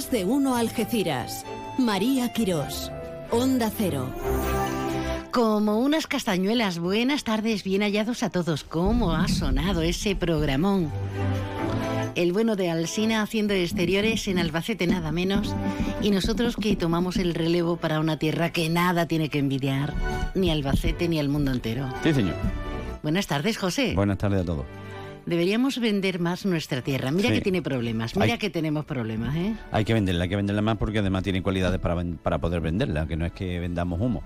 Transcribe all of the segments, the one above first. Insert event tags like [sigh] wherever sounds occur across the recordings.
Más de uno Algeciras. María Quirós. Onda Cero. Como unas castañuelas, buenas tardes, bien hallados a todos. ¿Cómo ha sonado ese programón? El bueno de Alsina haciendo exteriores en Albacete nada menos y nosotros que tomamos el relevo para una tierra que nada tiene que envidiar, ni Albacete ni al mundo entero. Sí, señor. Buenas tardes, José. Buenas tardes a todos. Deberíamos vender más nuestra tierra. Mira Sí. que tiene problemas, mira Hay- que tenemos problemas, ¿eh? Hay que venderla, hay que venderla más porque además tiene cualidades para, para poder venderla, que no es que vendamos humo.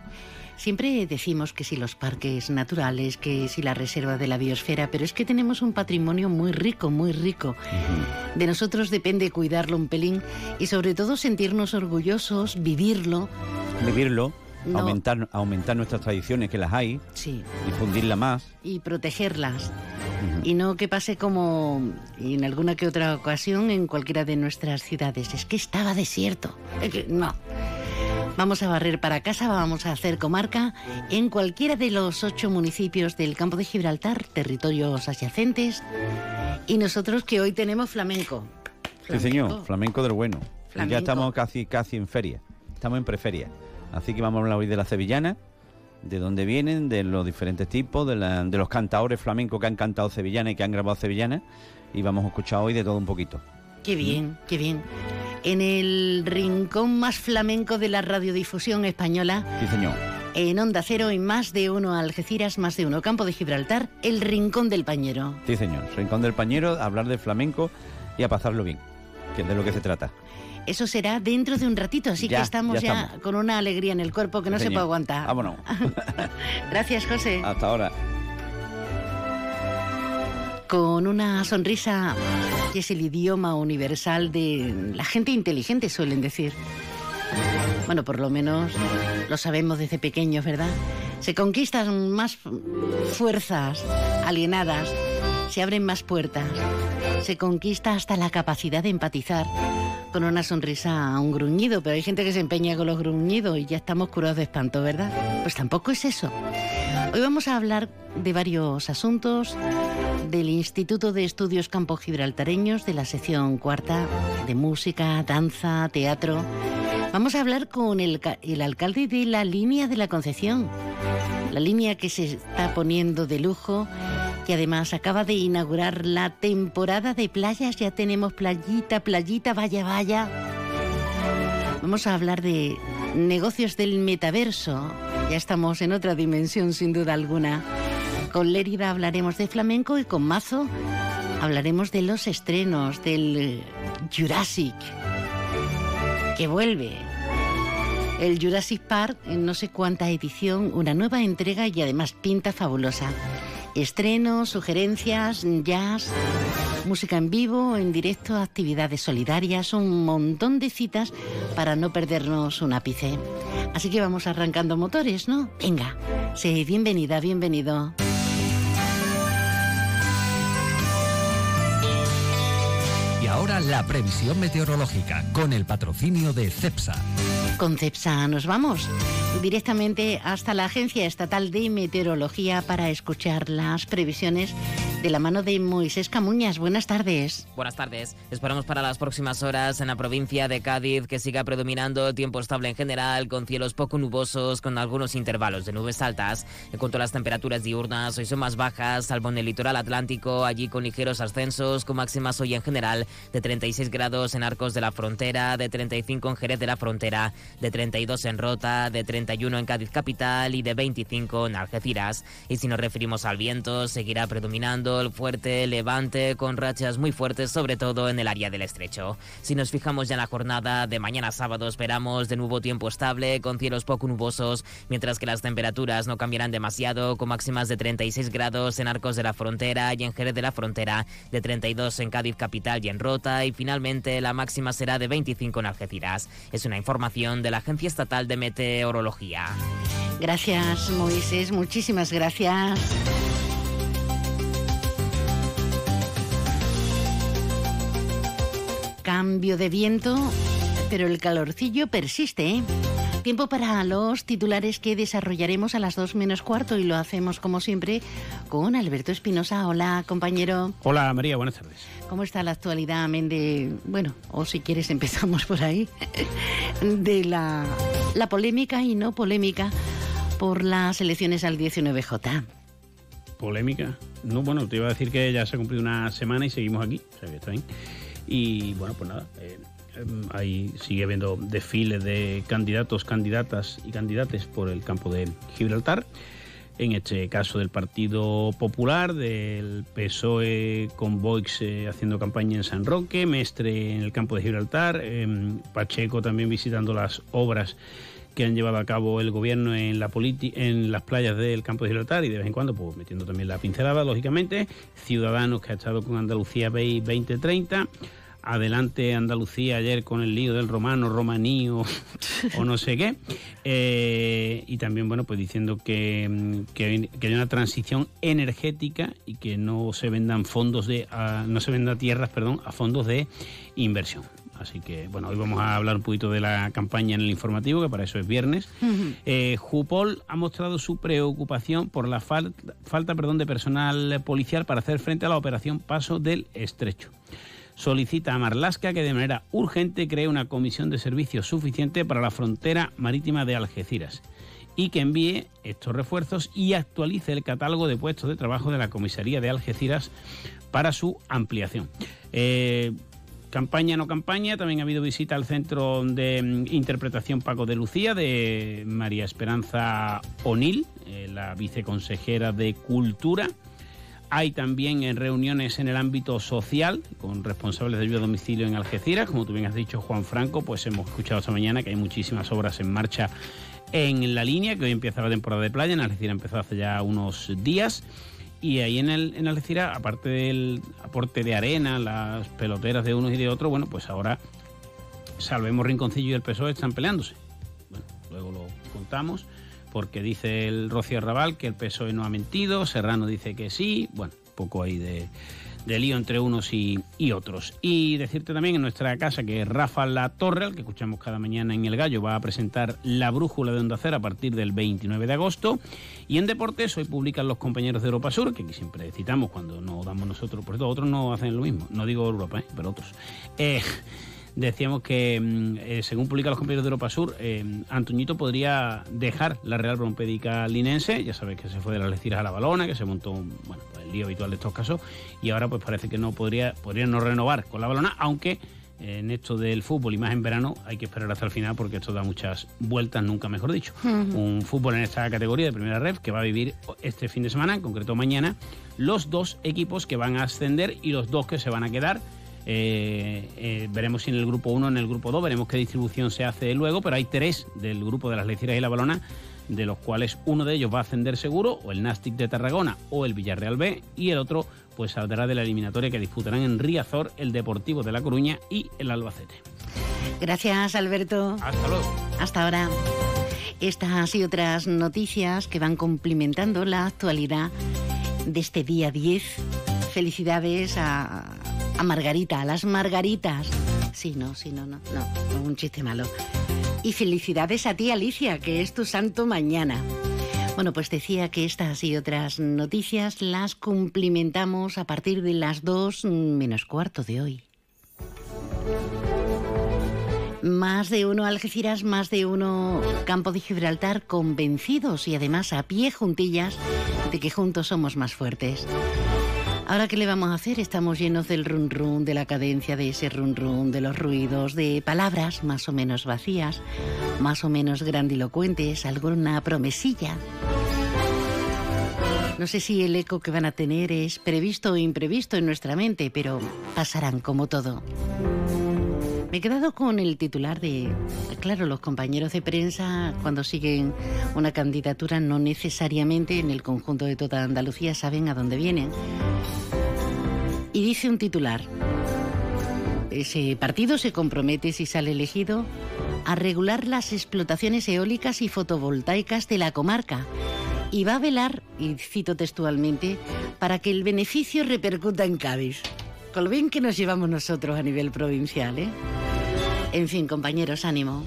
Siempre decimos que si los parques naturales, que si la reserva de la biosfera, pero es que tenemos un patrimonio muy rico, muy rico. De nosotros depende cuidarlo un pelín y sobre todo sentirnos orgullosos, vivirlo. Vivirlo, No. aumentar, aumentar nuestras tradiciones, que las hay, Sí, difundirla más. y protegerlas. Y no que pase como en alguna que otra ocasión en cualquiera de nuestras ciudades. Es que estaba desierto. Es que no. Vamos a barrer para casa, vamos a hacer comarca en cualquiera de los ocho municipios del campo de Gibraltar, territorios adyacentes. Y nosotros que hoy tenemos flamenco. Sí, señor, flamenco del bueno. Flamenco. Ya estamos casi, casi en feria, estamos en preferia. Así que vamos a hablar hoy de la sevillana, de dónde vienen, de los diferentes tipos, de, la- de los cantadores flamencos que han cantado sevillana y que han grabado sevillana. Y vamos a escuchar hoy de todo un poquito. Qué bien, qué bien. En el rincón más flamenco de la radiodifusión española, Sí, señor. En Onda Cero y más de uno Algeciras, más de uno Campo de Gibraltar, el Rincón del Pañero. Sí, señor. Rincón del Pañero, hablar de flamenco y a pasarlo bien, que es de lo que se trata. Eso será dentro de un ratito, así Ya, que estamos ya estamos. con una alegría en el cuerpo que no se puede aguantar. Vámonos. [laughs] Gracias, José. Hasta ahora. Con una sonrisa que es el idioma universal de la gente inteligente, suelen decir. Bueno, por lo menos lo sabemos desde pequeños, ¿verdad? Se conquistan más fuerzas alienadas, se abren más puertas, se conquista hasta la capacidad de empatizar con una sonrisa a un gruñido, pero hay gente que se empeña con los gruñidos y ya estamos curados de espanto, ¿verdad? Pues tampoco es eso. Hoy vamos a hablar de varios asuntos del Instituto de Estudios Campo Gibraltareños de la sección cuarta de música, danza, teatro. Vamos a hablar con el, el alcalde de la línea de la Concepción, la línea que se está poniendo de lujo, que además acaba de inaugurar la temporada de playas. Ya tenemos playita, playita, vaya, vaya. Vamos a hablar de negocios del metaverso. Ya estamos en otra dimensión, sin duda alguna. Con Lérida hablaremos de flamenco y con Mazo hablaremos de los estrenos del Jurassic, que vuelve. El Jurassic Park en no sé cuánta edición, una nueva entrega y además pinta fabulosa. Estrenos, sugerencias, jazz, música en vivo, en directo, actividades solidarias, un montón de citas para no perdernos un ápice. Así que vamos arrancando motores, ¿no? Venga, sí, bienvenida, bienvenido. Ahora la previsión meteorológica con el patrocinio de CEPSA. Con CEPSA nos vamos directamente hasta la Agencia Estatal de Meteorología para escuchar las previsiones de la mano de Moisés Camuñas. Buenas tardes. Buenas tardes. Esperamos para las próximas horas en la provincia de Cádiz que siga predominando tiempo estable en general, con cielos poco nubosos, con algunos intervalos de nubes altas. En cuanto a las temperaturas diurnas, hoy son más bajas, salvo en el litoral atlántico, allí con ligeros ascensos, con máximas hoy en general de 36 grados en Arcos de la Frontera, de 35 en Jerez de la Frontera, de 32 en Rota, de 31 en Cádiz capital y de 25 en Algeciras. Y si nos referimos al viento, seguirá predominando fuerte levante con rachas muy fuertes, sobre todo en el área del estrecho. Si nos fijamos ya en la jornada de mañana sábado, esperamos de nuevo tiempo estable, con cielos poco nubosos, mientras que las temperaturas no cambiarán demasiado, con máximas de 36 grados en Arcos de la Frontera y en Jerez de la Frontera, de 32 en Cádiz capital y en Rota, y finalmente la máxima será de 25 en Algeciras. Es una información de la Agencia Estatal de Meteorología. Gracias, Moisés. Muchísimas gracias. Cambio de viento, pero el calorcillo persiste. ¿eh? Tiempo para los titulares que desarrollaremos a las dos menos cuarto y lo hacemos como siempre con Alberto Espinosa. Hola, compañero. Hola, María, buenas tardes. ¿Cómo está la actualidad, Mende? Bueno, o si quieres empezamos por ahí, [laughs] de la, la polémica y no polémica por las elecciones al 19J. ¿Polémica? No, bueno, te iba a decir que ya se ha cumplido una semana y seguimos aquí, o sea que está bien. Y bueno, pues nada, eh, em, ahí sigue habiendo desfiles de candidatos, candidatas y candidates por el campo de Gibraltar. En este caso del Partido Popular, del PSOE con Boix eh, haciendo campaña en San Roque, Mestre en el campo de Gibraltar, em, Pacheco también visitando las obras que han llevado a cabo el gobierno en, la en las playas del campo de Gibraltar y de vez en cuando pues metiendo también la pincelada, lógicamente. Ciudadanos que ha estado con Andalucía 2030 adelante Andalucía ayer con el lío del romano, romanío [laughs] o no sé qué. Eh, y también, bueno, pues diciendo que, que, hay una transición energética y que no se vendan fondos de, no se venda tierras, perdón, a fondos de inversión. Así que, bueno, hoy vamos a hablar un poquito de la campaña en el informativo, que para eso es viernes. Eh, Jupol ha mostrado su preocupación por la falta perdón, de personal policial para hacer frente a la operación Paso del Estrecho solicita a Marlasca que de manera urgente cree una comisión de servicios suficiente para la frontera marítima de Algeciras y que envíe estos refuerzos y actualice el catálogo de puestos de trabajo de la comisaría de Algeciras para su ampliación. Eh, campaña no campaña, también ha habido visita al Centro de mm, Interpretación Paco de Lucía de María Esperanza O'Neill, eh, la viceconsejera de Cultura. Hay también en reuniones en el ámbito social con responsables de ayuda a domicilio en Algeciras, como tú bien has dicho, Juan Franco, pues hemos escuchado esta mañana que hay muchísimas obras en marcha en la línea, que hoy empieza la temporada de playa, en Algeciras empezó hace ya unos días. Y ahí en, el, en Algeciras, aparte del aporte de arena, las peloteras de unos y de otros, bueno, pues ahora Salvemos Rinconcillo y el PSOE están peleándose. Bueno, luego lo contamos porque dice el Rocío Raval que el PSOE no ha mentido, Serrano dice que sí, bueno, poco ahí de, lío entre unos y, otros. Y decirte también en nuestra casa que Rafa La Torre, que escuchamos cada mañana en El Gallo, va a presentar La Brújula de Onda Cero a partir del 29 de agosto. Y en deportes hoy publican los compañeros de Europa Sur, que aquí siempre citamos cuando no damos nosotros, por eso otros no hacen lo mismo, no digo Europa, ¿eh? pero otros. Eh, decíamos que, mm, eh, según publican los compañeros de Europa Sur, eh, Antoñito podría dejar la Real Brompédica linense. Ya sabes que se fue de las Leciras a la Balona, que se montó bueno, pues el lío habitual de estos casos, y ahora pues parece que no podría, podría no renovar con la Balona, aunque eh, en esto del fútbol y más en verano hay que esperar hasta el final porque esto da muchas vueltas, nunca mejor dicho. Un fútbol en esta categoría de primera red que va a vivir este fin de semana, en concreto mañana, los dos equipos que van a ascender y los dos que se van a quedar eh, eh, veremos si en el grupo 1 en el grupo 2, veremos qué distribución se hace luego, pero hay tres del grupo de las Leciras y la Balona, de los cuales uno de ellos va a ascender seguro, o el Nastic de Tarragona o el Villarreal B, y el otro pues saldrá de la eliminatoria que disputarán en Riazor el Deportivo de La Coruña y el Albacete. Gracias, Alberto. Hasta luego. Hasta ahora. Estas y otras noticias que van complementando la actualidad de este día 10. Felicidades a a Margarita, a las Margaritas. Sí, no, sí, no, no, no, un chiste malo. Y felicidades a ti, Alicia, que es tu santo mañana. Bueno, pues decía que estas y otras noticias las cumplimentamos a partir de las dos menos cuarto de hoy. Más de uno Algeciras, más de uno Campo de Gibraltar convencidos y además a pie juntillas de que juntos somos más fuertes. Ahora, ¿qué le vamos a hacer? Estamos llenos del run run, de la cadencia de ese run run, de los ruidos, de palabras más o menos vacías, más o menos grandilocuentes, alguna promesilla. No sé si el eco que van a tener es previsto o imprevisto en nuestra mente, pero pasarán como todo. Me he quedado con el titular de, claro, los compañeros de prensa cuando siguen una candidatura no necesariamente en el conjunto de toda Andalucía saben a dónde vienen. Y dice un titular, ese partido se compromete, si sale elegido, a regular las explotaciones eólicas y fotovoltaicas de la comarca y va a velar, y cito textualmente, para que el beneficio repercuta en Cádiz. Con lo bien que nos llevamos nosotros a nivel provincial, ¿eh? En fin, compañeros, ánimo.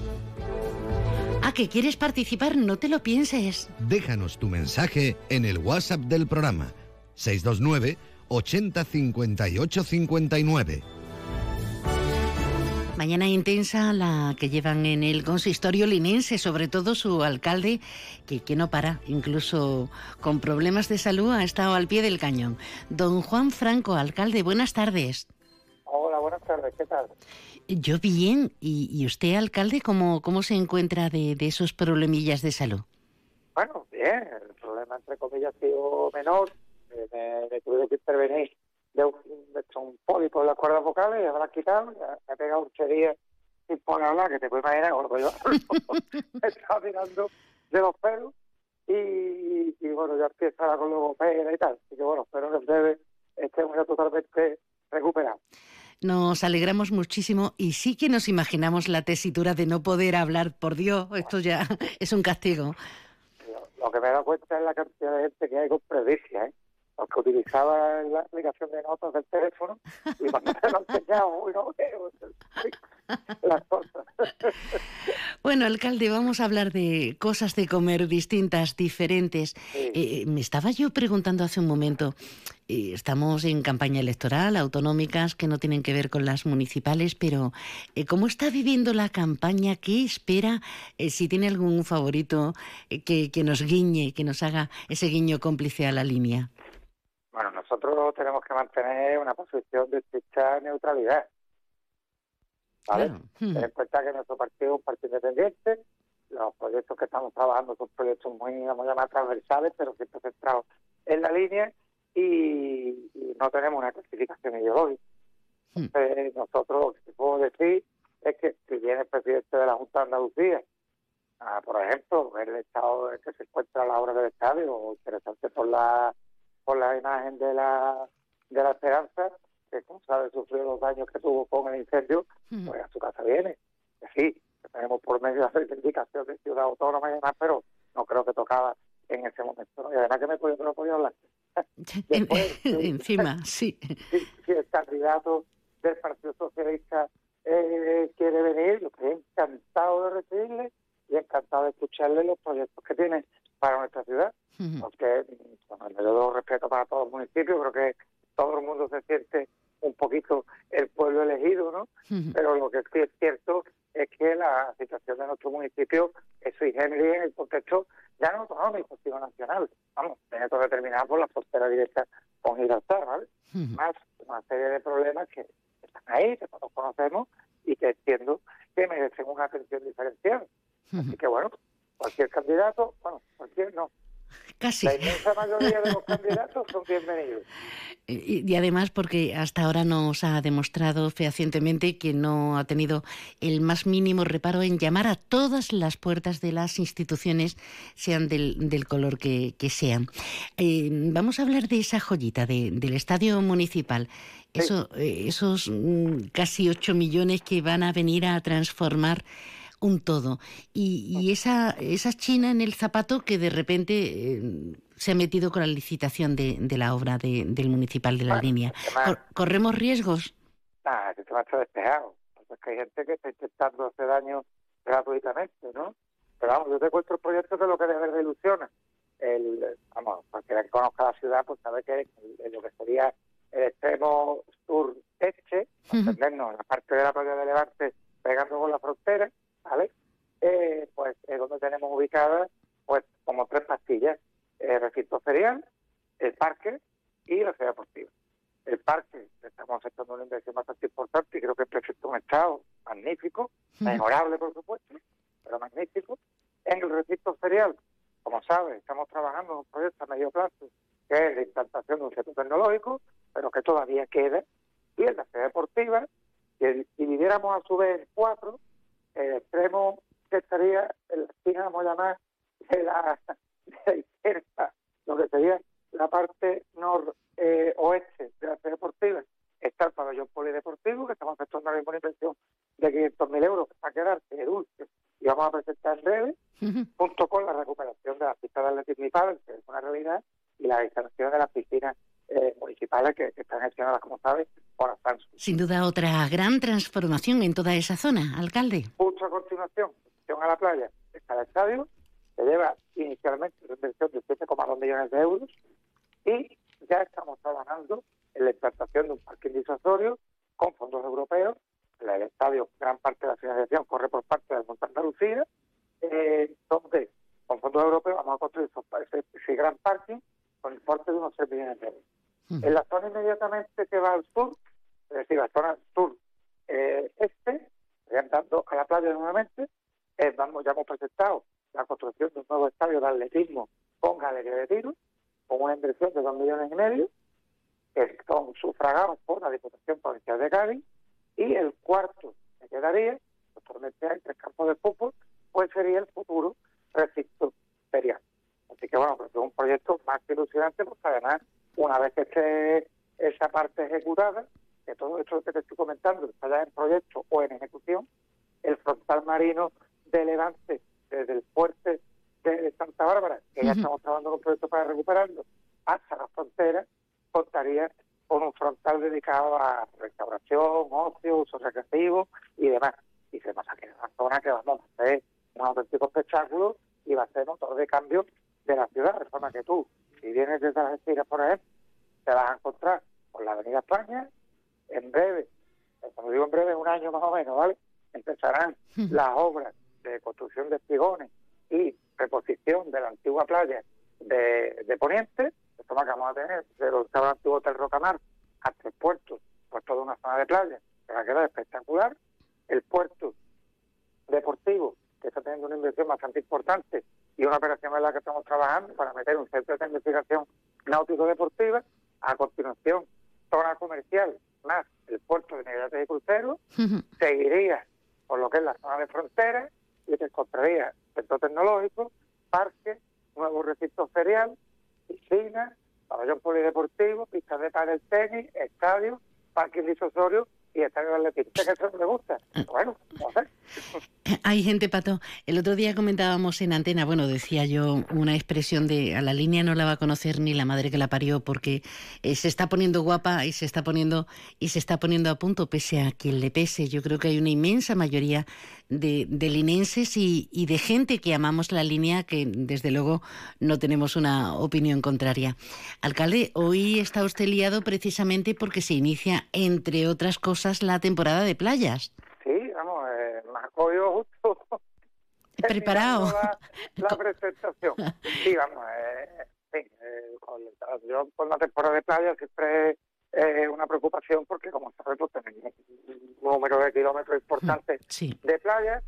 Ah, que quieres participar, no te lo pienses. Déjanos tu mensaje en el WhatsApp del programa 629 80 58 59. Mañana intensa la que llevan en el consistorio linense, sobre todo su alcalde, que, que no para, incluso con problemas de salud, ha estado al pie del cañón. Don Juan Franco, alcalde, buenas tardes. Hola, buenas tardes, ¿qué tal? Yo bien. ¿Y, y usted, alcalde, cómo, cómo se encuentra de, de esos problemillas de salud? Bueno, bien, el problema entre comillas ha sido menor, eh, me, me tuve que intervenir de un, de un pólipo en las cuerdas vocales, ya me la han quitado, ya me he pegado un chería sin poder hablar, que te puedes imaginar, gordo yo. me estaba mirando de los pelos y, y bueno, ya empieza la con logopeda y tal. Así que bueno, espero que en breve estemos ya totalmente recuperados. Nos alegramos muchísimo y sí que nos imaginamos la tesitura de no poder hablar. Por Dios, esto ya [laughs] es un castigo. Lo, lo que me he dado cuenta es la cantidad de gente que hay con previcia, ¿eh? Porque utilizaba la aplicación de notas del teléfono y cuando me lo enseñaba, uy, no veo las cosas. [laughs] Bueno, alcalde, vamos a hablar de cosas de comer distintas, diferentes. Sí. Eh, me estaba yo preguntando hace un momento, estamos en campaña electoral, autonómicas, que no tienen que ver con las municipales, pero eh, ¿cómo está viviendo la campaña? ¿Qué espera? Eh, si tiene algún favorito eh, que, que nos guiñe, que nos haga ese guiño cómplice a la línea. Bueno, nosotros tenemos que mantener una posición de estricta neutralidad. ¿Vale? Claro. Hmm. Ten en cuenta que nuestro partido es un partido independiente, los proyectos que estamos trabajando son proyectos muy, llamar, transversales, pero siempre centrados en la línea y, y no tenemos una clasificación ideológica. Hmm. Entonces, nosotros lo que te puedo decir es que si viene el presidente de la Junta de Andalucía, ah, por ejemplo, ver el estado en que se encuentra la obra del estadio, o interesante por la por la imagen de la de la Esperanza, que como sabe sufrió los daños que tuvo con el incendio, Hmm. pues a su casa viene. Sí, tenemos por medio de la reivindicación de ciudad autónoma y demás, pero no creo que tocaba en ese momento. ¿no? Y además que me podía, no podía hablar. [laughs] Después. [laughs] Encima, [laughs] sí. Si, si el candidato del Partido Socialista eh, quiere venir, yo estoy encantado de recibirle y encantado de escucharle los proyectos que tiene para nuestra ciudad Hmm. porque con el mayor respeto para todos los municipios, creo que todo el mundo se siente un poquito el pueblo elegido, ¿no? Pero lo que sí es cierto es que la situación de nuestro municipio es sui generis en el contexto ya no autonómico, sino nacional. Vamos, tiene todo determinado por la frontera directa con Gibraltar, ¿vale? Más una serie de problemas que están ahí, que todos conocemos y que entiendo que merecen una atención diferenciada. Hmm. Así que bueno, cualquier candidato, bueno, cualquier no, Casi. la inmensa mayoría de los candidatos son bienvenidos. [laughs] Y, y además porque hasta ahora nos ha demostrado fehacientemente que no ha tenido el más mínimo reparo en llamar a todas las puertas de las instituciones, sean del, del color que, que sean. Eh, vamos a hablar de esa joyita de- del estadio municipal. Eso, eh, esos mm, casi 8 millones que van a venir a transformar un todo. Y, y esa, esa china en el zapato que de repente eh, se ha metido con la licitación de, de la obra de- del municipal de la Bueno, línea. Cor- ¿Corremos riesgos? Nada, que tema está despejado. Es que hay gente que está intentando hacer daño gratuitamente, ¿no? Pero vamos, yo te cuento el proyecto de lo que de verdad ilusiona. El, vamos, cualquiera que conozca la ciudad, pues sabe que en- lo que sería el extremo sur-este, entendernos, la parte de la playa de Levante pegando con la frontera, ¿vale? Eh, pues es donde tenemos ubicadas, pues, como tres pastillas. El recinto ferial, el parque y la ciudad deportiva. El parque, estamos haciendo una inversión bastante importante y creo que es perfecto un estado magnífico, mejorable por supuesto, pero magnífico. En el recinto ferial, como sabes, estamos trabajando en un proyecto a medio plazo que es la implantación de un centro tecnológico, pero que todavía queda, y en la ciudad deportiva, que dividiéramos a su vez en cuatro, el extremo que estaría en la esquina, vamos a llamar, de la, [laughs] de la izquierda, lo que sería la parte noroeste de la ciudad deportiva, está el pabellón polideportivo, que estamos efectuando ahora mismo una inversión de 500.000 euros, que va a quedar de dulce, y vamos a presentar en breve, junto con la recuperación de las pistas de atletismo que es una realidad, y la instalación de las piscinas eh, municipales que, que están gestionadas, como sabes, por Astanso. Sin duda otra gran transformación en toda esa zona, alcalde. Justo a continuación, a la playa, cada estadio, se lleva inicialmente una inversión de 7,2 millones de euros y ya estamos trabajando en la implantación de un parque disuasorio con fondos europeos. El estadio, gran parte de la financiación corre por parte del Monte Andalucía, eh, donde con fondos europeos vamos a construir ese, ese gran parking con importe de unos 3 millones de euros. En la zona inmediatamente que va al sur, es decir, la zona sur eh, este, dando a la playa nuevamente, eh, vamos, ya hemos presentado la construcción de un nuevo estadio de atletismo con galería de tiro, con una inversión de 2 millones y medio, que son sufragados por la Diputación Provincial de Cádiz, y el cuarto que quedaría, actualmente hay tres campos de fútbol, pues sería el futuro recinto ferial. Así que bueno, pues es un proyecto más que ilusionante, porque además una vez que esté esa parte ejecutada, que todo esto que te estoy comentando está ya en proyecto o en ejecución, el frontal marino de Levante desde el fuerte de Santa Bárbara, que ya estamos trabajando con proyectos para recuperarlo, hasta la frontera, contaría con un frontal dedicado a restauración, ocio, uso recreativo y demás. Y se nos ha quedado una zona que vamos a hacer un auténtico espectáculo y va a ser motor de cambio de la ciudad, de forma que tú si vienes desde las Estiras, por ejemplo, te vas a encontrar por la Avenida España, en breve, como digo en breve, un año más o menos, ¿vale? Empezarán [laughs] las obras de construcción de espigones y reposición de la antigua playa de, de Poniente, esto que vamos a tener, de los antiguo Hotel Rocamar hasta el puerto, pues toda una zona de playa, que va a quedar espectacular, el puerto deportivo, que está teniendo una inversión bastante importante y una operación en la que estamos trabajando para meter un centro de investigación náutico-deportiva. A continuación, zona comercial más el puerto de navegantes y cruceros. Seguiría por lo que es la zona de frontera y te encontraría centro tecnológico, parque, nuevo recinto ferial, piscina, pabellón polideportivo, pistas de pádel tenis, estadio, parque disosorio y estadio de atletismo. que eso me gusta. Bueno, no sé. [laughs] Hay gente, Pato. El otro día comentábamos en antena, bueno, decía yo una expresión de a la línea no la va a conocer ni la madre que la parió porque eh, se está poniendo guapa y se está poniendo y se está poniendo a punto pese a quien le pese. Yo creo que hay una inmensa mayoría de, de linenses y, y de gente que amamos la línea que desde luego no tenemos una opinión contraria. Alcalde, hoy está usted liado precisamente porque se inicia, entre otras cosas, la temporada de playas. Sí, vamos, eh, me apoyo justo. [laughs] Preparado. La, [laughs] la presentación. Sí, vamos, eh, sí, eh, con, yo con la temporada de playa siempre es una preocupación porque, como sabes, pues tenemos un número de kilómetros importante Sí. de playa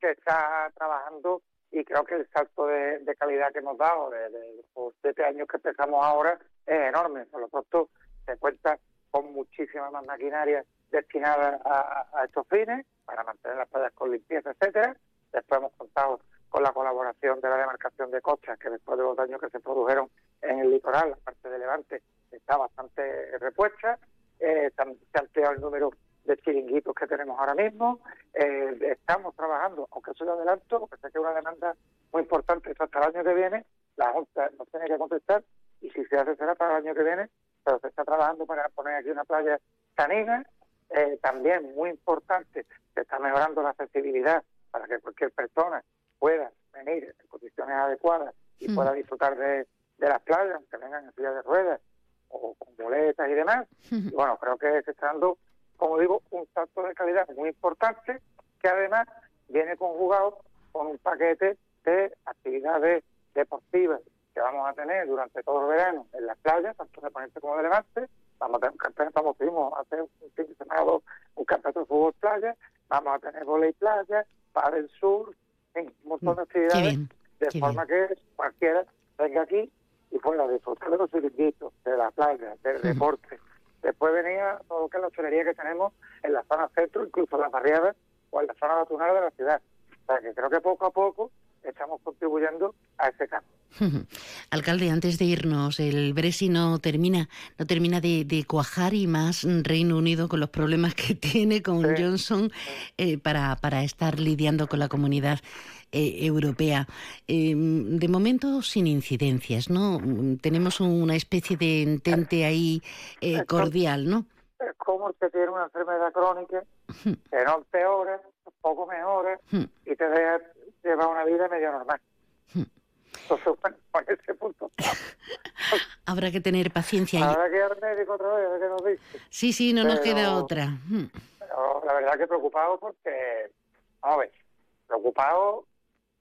que está trabajando y creo que el salto de, de calidad que hemos dado de, de los siete años que empezamos ahora es enorme. Por lo tanto, se cuenta con muchísima más maquinaria destinada a, a estos fines para mantener las playas con limpieza, etcétera. Después hemos contado con la colaboración de la demarcación de costas, que después de los daños que se produjeron en el litoral, la parte de Levante está bastante repuesta. Eh, se ha ampliado el número de chiringuitos que tenemos ahora mismo. Eh, estamos trabajando, aunque lo adelanto, porque sé que es una demanda muy importante esto hasta el año que viene. La Junta nos tiene que contestar y si se hace será para el año que viene, pero se está trabajando para poner aquí una playa canina. Eh, también muy importante, se está mejorando la accesibilidad para que cualquier persona pueda venir en condiciones adecuadas y Mm. pueda disfrutar de, de las playas, aunque vengan en silla de ruedas o con boletas y demás. Y bueno, creo que se está dando, como digo, un salto de calidad muy importante que además viene conjugado con un paquete de actividades deportivas que vamos a tener durante todo el verano en las playas, tanto de Poniente como de Levante. Vamos a tener un campeonato, vamos, tuvimos hace un fin de semana o dos un campeonato de fútbol playa, vamos a tener volei playa, para el sur, en un montón de actividades bien. de forma que cualquiera venga aquí y disfrutar de los chiringuitos, de la playa, del deporte. Después venía todo lo que es la hostelería que tenemos en la zona centro, incluso en las barriadas o en la zona latunera de la ciudad. O sea que creo que poco a poco estamos contribuyendo a ese cambio. Alcalde, antes de irnos, el Brexit no termina, no termina de, de cuajar y más Reino Unido con los problemas que [laughs] tiene con Sí. Johnson eh, para, para estar lidiando con la comunidad eh, europea. Eh, de momento sin incidencias, ¿no? Tenemos una especie de entente ahí eh, cordial, ¿no? Es como el que tiene una enfermedad crónica que no empeora, poco mejora y te deja lleva una vida medio normal. Entonces, bueno, punto. [laughs] Habrá que tener paciencia. Habrá que ir al médico otra vez, a ver qué nos dice. Sí, sí, no nos Pero- queda otra. Pero la verdad que preocupado porque, vamos a ver, preocupado,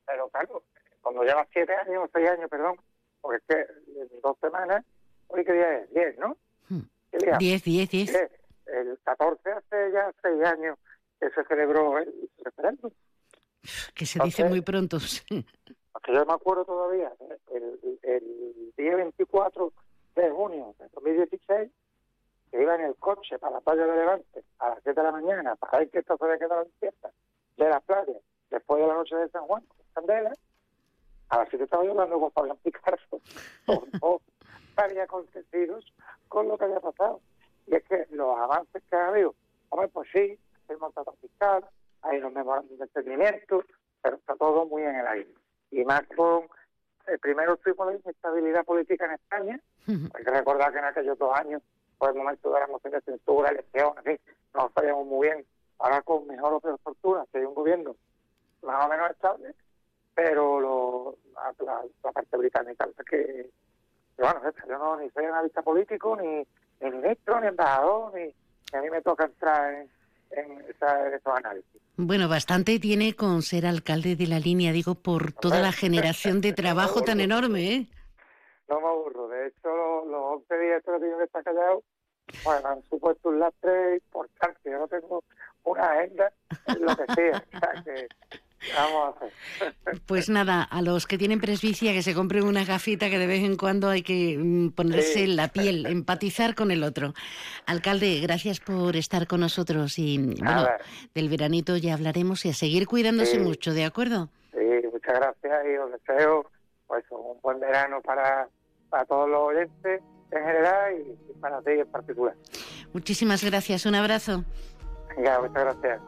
pero claro, cuando llevas siete años, seis años, perdón, porque es que en dos semanas, hoy qué día es, diez, ¿no? Hmm. ¿Qué día? Diez, diez, diez. Diez. El 14 hace ya seis años que se celebró el referéndum. Que se dice muy pronto. Porque yo me acuerdo todavía, el, el día 24 de junio de 2016, que iba en el coche para la playa de Levante a las 7 de la mañana para ver que esto se había quedado en fiesta de las playas después de la noche de San Juan Candela. A las 7 estaba yo hablando con Fabián Picasso, [laughs] con dos había acontecidos con lo que había pasado. Y es que los avances que ha habido, hombre, pues sí, un contrato fiscal, hay unos memorandos de entendimiento, pero está todo muy en el aire. Y más con, eh, primero tuvimos la inestabilidad política en España, hay que recordar que en aquellos dos años, por el momento de la moción de censura, elección, en fin, no sabíamos muy bien. Ahora con mejor o peor fortuna, que hay un gobierno más o menos estable, pero lo, la, la- la parte británica que, que, bueno, yo no ni soy analista político, ni, ni ministro, ni embajador, ni, ni a mí me toca entrar en, en, esa- en esos análisis. Bueno, bastante tiene con ser alcalde de la línea, digo, por toda la [laughs] generación de trabajo tan enorme, ¿eh? No me aburro. De hecho, los, los 11 días que tenido que estar callado, bueno, han supuesto un lastre importante. Yo no tengo una agenda, lo que sea. O sea, que vamos a hacer. [laughs] Pues nada, a los que tienen presbicia que se compren una gafita que de vez en cuando hay que mm, ponerse Sí. en la piel, empatizar con el otro. Alcalde, gracias por estar con nosotros y bueno, del veranito ya hablaremos y a seguir cuidándose Sí. mucho, ¿de acuerdo? Sí, muchas gracias y os deseo pues un buen verano para, para todos los oyentes en general y, y para ti en particular. Muchísimas gracias, un abrazo. Venga, muchas gracias.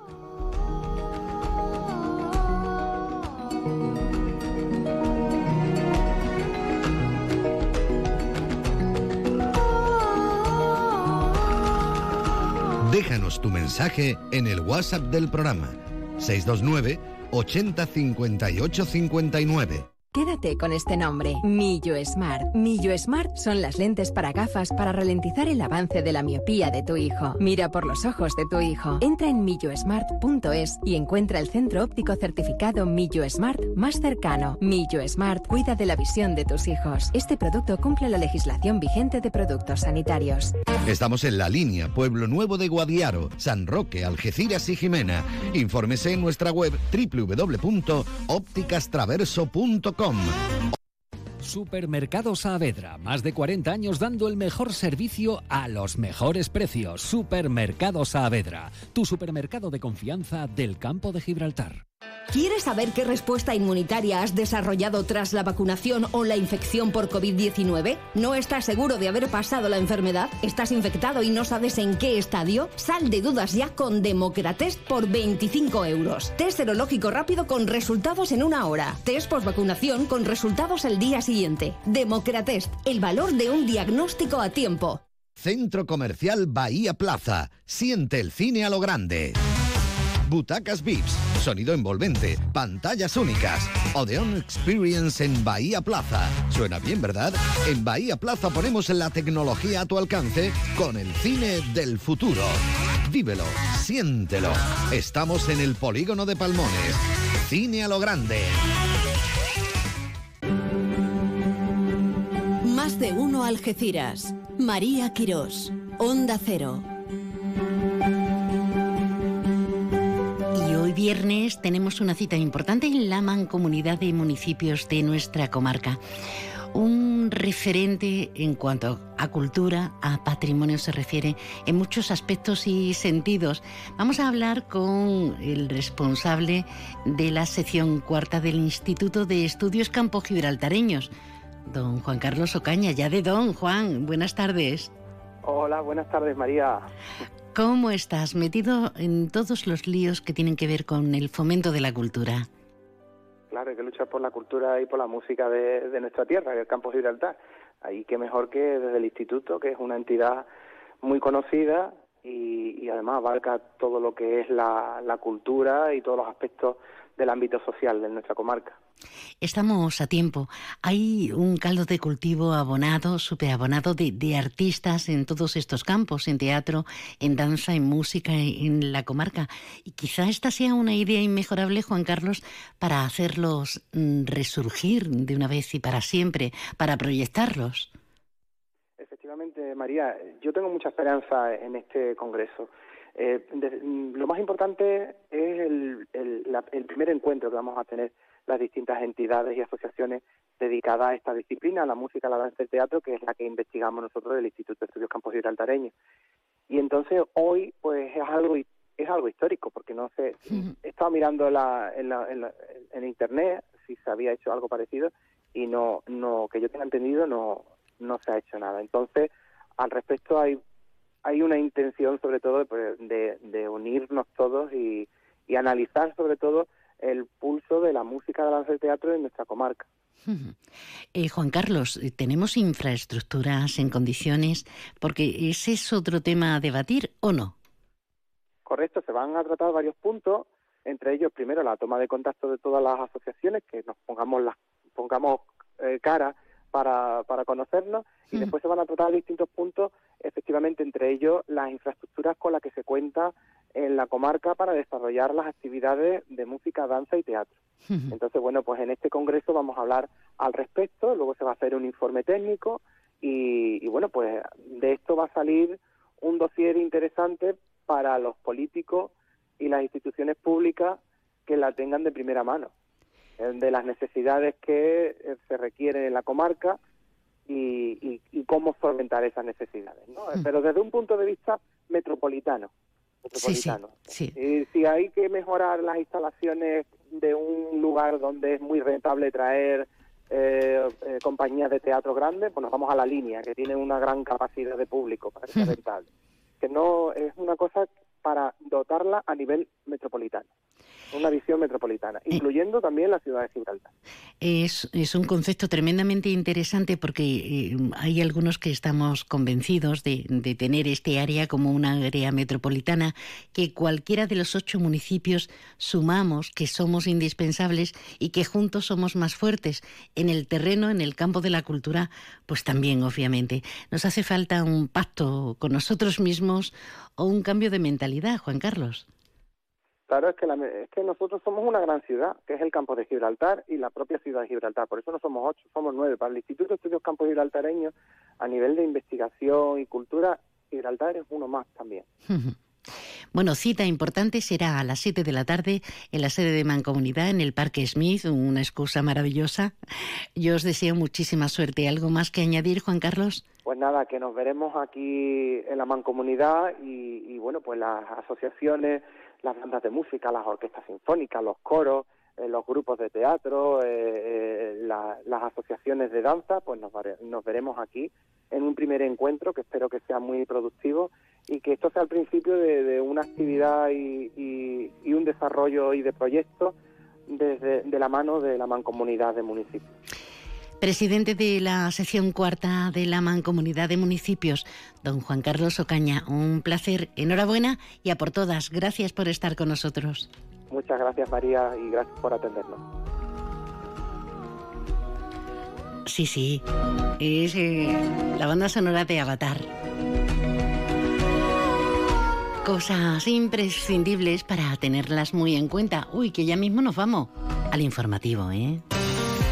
Déjanos tu mensaje en el WhatsApp del programa 629 80 58 59. Quédate con este nombre, Millo Smart. Millo Smart son las lentes para gafas para ralentizar el avance de la miopía de tu hijo. Mira por los ojos de tu hijo. Entra en millosmart.es y encuentra el centro óptico certificado Millo Smart más cercano. Millo Smart cuida de la visión de tus hijos. Este producto cumple la legislación vigente de productos sanitarios. Estamos en la línea Pueblo Nuevo de Guadiaro, San Roque, Algeciras y Jimena. Infórmese en nuestra web www.ópticastraverso.com. Supermercado Saavedra, más de 40 años dando el mejor servicio a los mejores precios. Supermercado Saavedra, tu supermercado de confianza del campo de Gibraltar. ¿Quieres saber qué respuesta inmunitaria has desarrollado tras la vacunación o la infección por COVID-19? ¿No estás seguro de haber pasado la enfermedad? ¿Estás infectado y no sabes en qué estadio? Sal de dudas ya con Democratest por 25 euros. Test serológico rápido con resultados en una hora. Test postvacunación con resultados el día siguiente. Democratest, el valor de un diagnóstico a tiempo. Centro Comercial Bahía Plaza. Siente el cine a lo grande. Butacas VIPs, sonido envolvente, pantallas únicas. Odeon Experience en Bahía Plaza. Suena bien, ¿verdad? En Bahía Plaza ponemos la tecnología a tu alcance con el cine del futuro. Vívelo, siéntelo. Estamos en el polígono de Palmones. Cine a lo grande. Más de uno Algeciras. María Quirós. Onda Cero. Viernes tenemos una cita importante en la mancomunidad de municipios de nuestra comarca. Un referente en cuanto a cultura, a patrimonio se refiere en muchos aspectos y sentidos. Vamos a hablar con el responsable de la sección cuarta del Instituto de Estudios Campo Gibraltareños, don Juan Carlos Ocaña. Ya de don Juan, buenas tardes. Hola, buenas tardes María. ¿Cómo estás? Metido en todos los líos que tienen que ver con el fomento de la cultura. Claro, hay que luchar por la cultura y por la música de, de nuestra tierra, del campo Gibraltar. Ahí qué mejor que desde el instituto, que es una entidad muy conocida y, y además abarca todo lo que es la, la cultura y todos los aspectos del ámbito social de nuestra comarca. Estamos a tiempo. Hay un caldo de cultivo abonado, superabonado de, de artistas en todos estos campos, en teatro, en danza, en música, en la comarca. Y quizá esta sea una idea inmejorable, Juan Carlos, para hacerlos mm, resurgir de una vez y para siempre, para proyectarlos. Efectivamente, María, yo tengo mucha esperanza en este congreso. Eh, lo más importante es el, el, primer encuentro que vamos a tener las distintas entidades y asociaciones dedicadas a esta disciplina, a la música, a la danza y el teatro, que es la que investigamos nosotros del Instituto de Estudios Campos Gibraltareños. Y entonces hoy pues es algo es algo histórico, porque no sé, [laughs] he estado mirando la, en, la, en, internet si se había hecho algo parecido y no, no que yo tenga entendido no, no se ha hecho nada. Entonces, al respecto hay hay una intención sobre todo de, de, unirnos todos y, analizar sobre todo el pulso de la música de danza y teatro en nuestra comarca. Eh, Juan Carlos, eh, ¿tenemos infraestructuras en condiciones? Porque ese es otro tema a debatir, ¿o no? Correcto, se van a tratar varios puntos, entre ellos primero la toma de contacto de todas las asociaciones, que nos pongamos, las, pongamos eh, cara para, para conocernos y después se van a tratar distintos puntos, efectivamente entre ellos las infraestructuras con las que se cuenta en la comarca para desarrollar las actividades de música, danza y teatro. Entonces, bueno, pues en este congreso vamos a hablar al respecto, luego se va a hacer un informe técnico y, y bueno, pues de esto va a salir un dossier interesante para los políticos y las instituciones públicas que la tengan de primera mano. Eh, de las necesidades que eh, se requieren en la comarca y, cómo solventar esas necesidades. ¿no? Hmm. Pero desde un punto de vista metropolitano. metropolitano. Sí, Y si hay que mejorar las instalaciones de un lugar donde es muy rentable traer eh, compañías de teatro grandes, pues nos vamos a la línea, que tiene una gran capacidad de público para ser hmm. rentable. Que no es una cosa para dotarla a nivel metropolitano una visión metropolitana, eh. incluyendo también la ciudad de Gibraltar. Es, es un concepto tremendamente interesante porque eh, hay algunos que estamos convencidos de, de, tener este área como una área metropolitana, que cualquiera de los ocho municipios sumamos que somos indispensables y que juntos somos más fuertes en el terreno, en el campo de la cultura, pues también, obviamente. Nos hace falta un pacto con nosotros mismos o un cambio de mentalidad, Juan Carlos. Claro, es que, es que nosotros somos una gran ciudad, que es el campo de Gibraltar y la propia ciudad de Gibraltar. Por eso no somos ocho, somos nueve. Para el Instituto de Estudios Campos Gibraltareños, a nivel de investigación y cultura, Gibraltar es uno más también. [laughs] Bueno, cita importante será a las 7 de la tarde en la sede de Mancomunidad en el Parque Smith, una excusa maravillosa. Yo os deseo muchísima suerte. ¿Algo más que añadir, Juan Carlos? Pues nada, que nos veremos aquí en la Mancomunidad y, y bueno, pues las asociaciones las bandas de música, las orquestas sinfónicas, los coros, eh, los grupos de teatro, eh, eh, las asociaciones de danza, pues nos, nos, veremos aquí en un primer encuentro que espero que sea muy productivo y que esto sea el principio de, una actividad y, y, un desarrollo y de proyectos desde de la mano de la mancomunidad de municipios. Presidente de la sección cuarta de la Mancomunidad de Municipios, don Juan Carlos Ocaña. Un placer, enhorabuena y a por todas. Gracias por estar con nosotros. Muchas gracias María y gracias por atendernos. Sí, sí, es eh, la banda sonora de Avatar. Cosas imprescindibles para tenerlas muy en cuenta. Uy, que ya mismo nos vamos al informativo, ¿eh?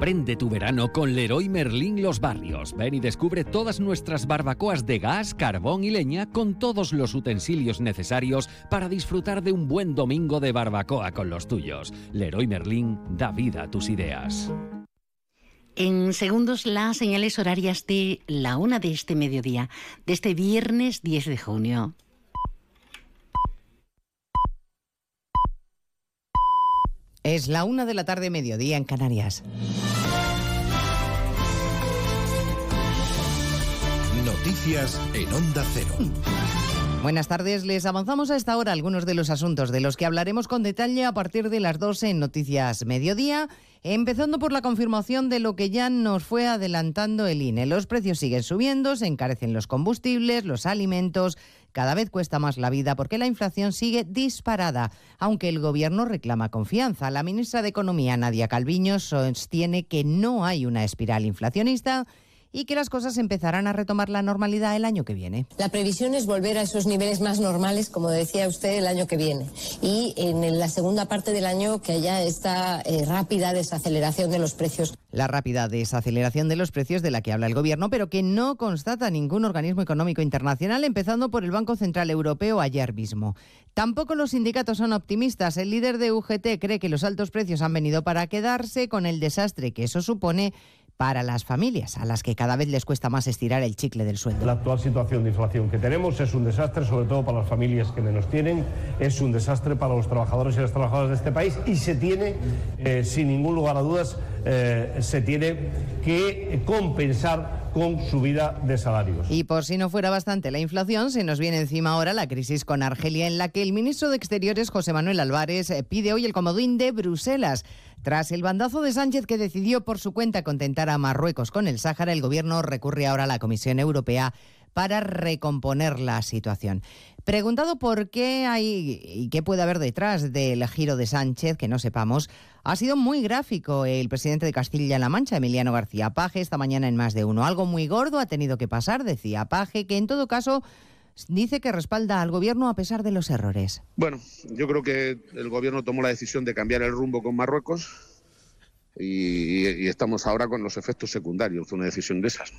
Prende tu verano con Leroy Merlin Los Barrios. Ven y descubre todas nuestras barbacoas de gas, carbón y leña con todos los utensilios necesarios para disfrutar de un buen domingo de barbacoa con los tuyos. Leroy Merlin da vida a tus ideas. En segundos, las señales horarias de la una de este mediodía, de este viernes 10 de junio. Es la una de la tarde, mediodía en Canarias. Noticias en Onda Cero. Buenas tardes, les avanzamos a esta hora algunos de los asuntos de los que hablaremos con detalle a partir de las 12 en Noticias Mediodía, empezando por la confirmación de lo que ya nos fue adelantando el INE. Los precios siguen subiendo, se encarecen los combustibles, los alimentos, cada vez cuesta más la vida porque la inflación sigue disparada, aunque el gobierno reclama confianza. La ministra de Economía, Nadia Calviño, sostiene que no hay una espiral inflacionista y que las cosas empezarán a retomar la normalidad el año que viene. La previsión es volver a esos niveles más normales, como decía usted, el año que viene. Y en la segunda parte del año que haya esta eh, rápida desaceleración de los precios. La rápida desaceleración de los precios de la que habla el Gobierno, pero que no constata ningún organismo económico internacional, empezando por el Banco Central Europeo ayer mismo. Tampoco los sindicatos son optimistas. El líder de UGT cree que los altos precios han venido para quedarse con el desastre que eso supone para las familias, a las que cada vez les cuesta más estirar el chicle del sueldo. La actual situación de inflación que tenemos es un desastre, sobre todo para las familias que menos tienen, es un desastre para los trabajadores y las trabajadoras de este país y se tiene, eh, sin ningún lugar a dudas, eh, se tiene que compensar con subida de salarios. Y por si no fuera bastante la inflación, se nos viene encima ahora la crisis con Argelia, en la que el ministro de Exteriores, José Manuel Álvarez, eh, pide hoy el comodín de Bruselas. Tras el bandazo de Sánchez que decidió por su cuenta contentar a Marruecos con el Sáhara, el gobierno recurre ahora a la Comisión Europea para recomponer la situación. Preguntado por qué hay y qué puede haber detrás del giro de Sánchez, que no sepamos, ha sido muy gráfico el presidente de Castilla-La Mancha, Emiliano García Paje, esta mañana en más de uno. Algo muy gordo ha tenido que pasar, decía Paje, que en todo caso dice que respalda al gobierno a pesar de los errores. Bueno, yo creo que el gobierno tomó la decisión de cambiar el rumbo con Marruecos y, estamos ahora con los efectos secundarios. Fue una decisión de esas.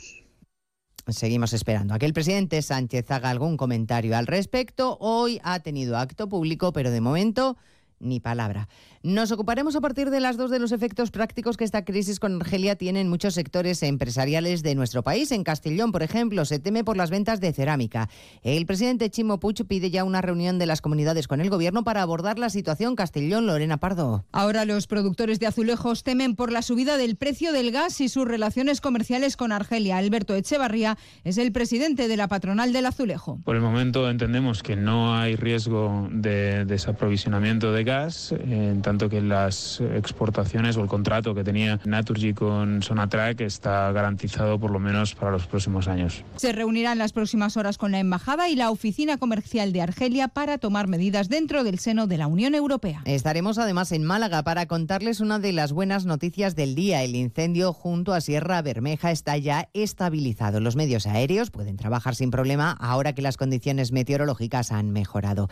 Seguimos esperando a que el presidente Sánchez haga algún comentario al respecto. Hoy ha tenido acto público, pero de momento ni palabra. Nos ocuparemos a partir de las dos de los efectos prácticos que esta crisis con Argelia tiene en muchos sectores empresariales de nuestro país. En Castellón, por ejemplo, se teme por las ventas de cerámica. El presidente Chimo pide ya una reunión de las comunidades con el gobierno para abordar la situación. Castellón, Lorena Pardo. Ahora los productores de azulejos temen por la subida del precio del gas y sus relaciones comerciales con Argelia. Alberto Echevarría es el presidente de la patronal del azulejo. Por el momento entendemos que no hay riesgo de desaprovisionamiento de gas. En tanto que las exportaciones o el contrato que tenía Naturgy con Sonatrach está garantizado por lo menos para los próximos años. Se reunirá en las próximas horas con la Embajada y la Oficina Comercial de Argelia para tomar medidas dentro del seno de la Unión Europea. Estaremos además en Málaga para contarles una de las buenas noticias del día. El incendio junto a Sierra Bermeja está ya estabilizado. Los medios aéreos pueden trabajar sin problema ahora que las condiciones meteorológicas han mejorado.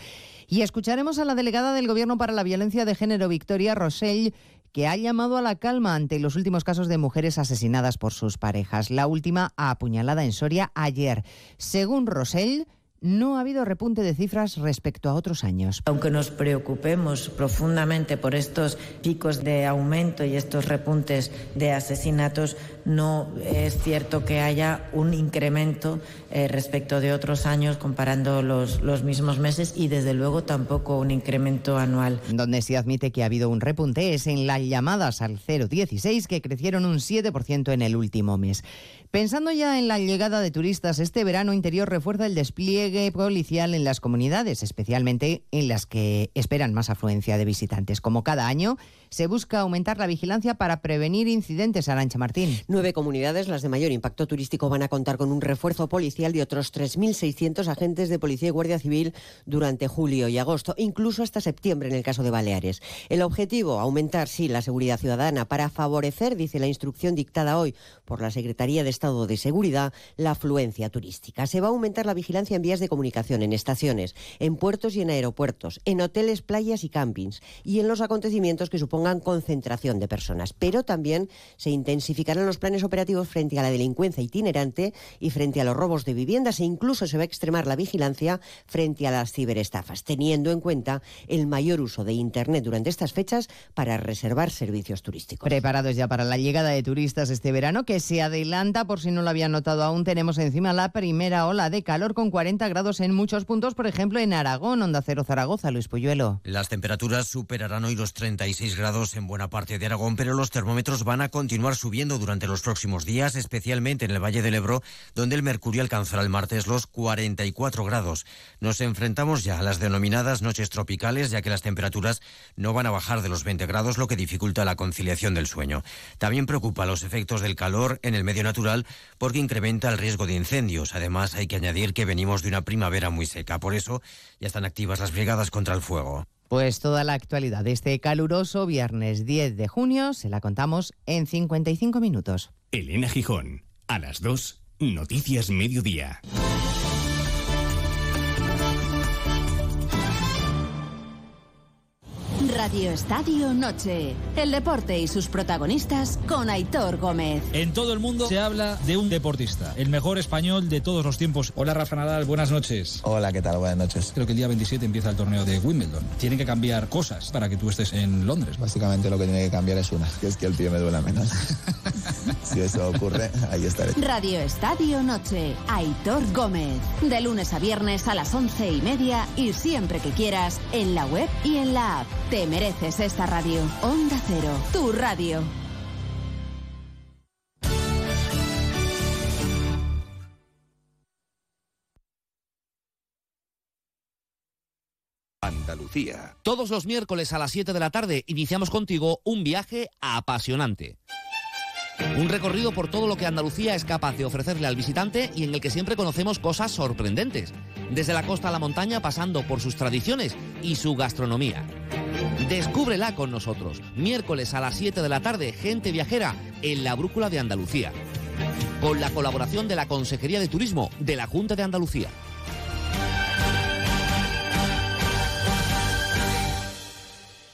Y escucharemos a la delegada del Gobierno para la Violencia de Género, Victoria Rosell, que ha llamado a la calma ante los últimos casos de mujeres asesinadas por sus parejas. La última apuñalada en Soria ayer. Según Rosell, no ha habido repunte de cifras respecto a otros años. Aunque nos preocupemos profundamente por estos picos de aumento y estos repuntes de asesinatos, no es cierto que haya un incremento eh, respecto de otros años comparando los, los mismos meses y desde luego tampoco un incremento anual. Donde se admite que ha habido un repunte es en las llamadas al 016 que crecieron un 7% en el último mes. Pensando ya en la llegada de turistas, este verano interior refuerza el despliegue policial en las comunidades, especialmente en las que esperan más afluencia de visitantes. Como cada año, se busca aumentar la vigilancia para prevenir incidentes. Arancha Martín. Nueve comunidades, las de mayor impacto turístico, van a contar con un refuerzo policial de otros 3.600 agentes de policía y guardia civil durante julio y agosto, incluso hasta septiembre en el caso de Baleares. El objetivo, aumentar, sí, la seguridad ciudadana para favorecer, dice la instrucción dictada hoy por la Secretaría de Estado de Seguridad, la afluencia turística. Se va a aumentar la vigilancia en vías de comunicación, en estaciones, en puertos y en aeropuertos, en hoteles, playas y campings y en los acontecimientos que supongan concentración de personas. Pero también se intensificarán los planes operativos frente a la delincuencia itinerante y frente a los robos de viviendas e incluso se va a extremar la vigilancia frente a las ciberestafas, teniendo en cuenta el mayor uso de Internet durante estas fechas para reservar servicios turísticos. Preparados ya para la llegada de turistas este verano que se adelanta por si no lo habían notado aún, tenemos encima la primera ola de calor con 40 grados en muchos puntos, por ejemplo en Aragón, Onda Cero Zaragoza, Luis Puyuelo. Las temperaturas superarán hoy los 36 grados en buena parte de Aragón, pero los termómetros van a continuar subiendo durante los próximos días, especialmente en el Valle del Ebro, donde el mercurio alcanzará el martes los 44 grados. Nos enfrentamos ya a las denominadas noches tropicales, ya que las temperaturas no van a bajar de los 20 grados, lo que dificulta la conciliación del sueño. También preocupa los efectos del calor en el medio natural porque incrementa el riesgo de incendios. Además, hay que añadir que venimos de una primavera muy seca. Por eso ya están activas las brigadas contra el fuego. Pues toda la actualidad de este caluroso viernes 10 de junio se la contamos en 55 minutos. Elena Gijón, a las 2, Noticias Mediodía. Radio Estadio Noche. El deporte y sus protagonistas con Aitor Gómez. En todo el mundo se habla de un deportista, el mejor español de todos los tiempos. Hola Rafa Nadal, buenas noches. Hola, ¿qué tal? Buenas noches. Creo que el día 27 empieza el torneo de Wimbledon. Tienen que cambiar cosas para que tú estés en Londres. Básicamente lo que tiene que cambiar es una, que [laughs] es que el tío me duela menos. [laughs] si eso ocurre, ahí estaré. Radio Estadio Noche. Aitor Gómez. De lunes a viernes a las once y media y siempre que quieras en la web y en la app. Te mereces esta radio. Onda Cero, tu radio. Andalucía. Todos los miércoles a las 7 de la tarde iniciamos contigo un viaje apasionante. Un recorrido por todo lo que Andalucía es capaz de ofrecerle al visitante y en el que siempre conocemos cosas sorprendentes, desde la costa a la montaña pasando por sus tradiciones y su gastronomía. Descúbrela con nosotros, miércoles a las 7 de la tarde, gente viajera en la Brújula de Andalucía, con la colaboración de la Consejería de Turismo de la Junta de Andalucía.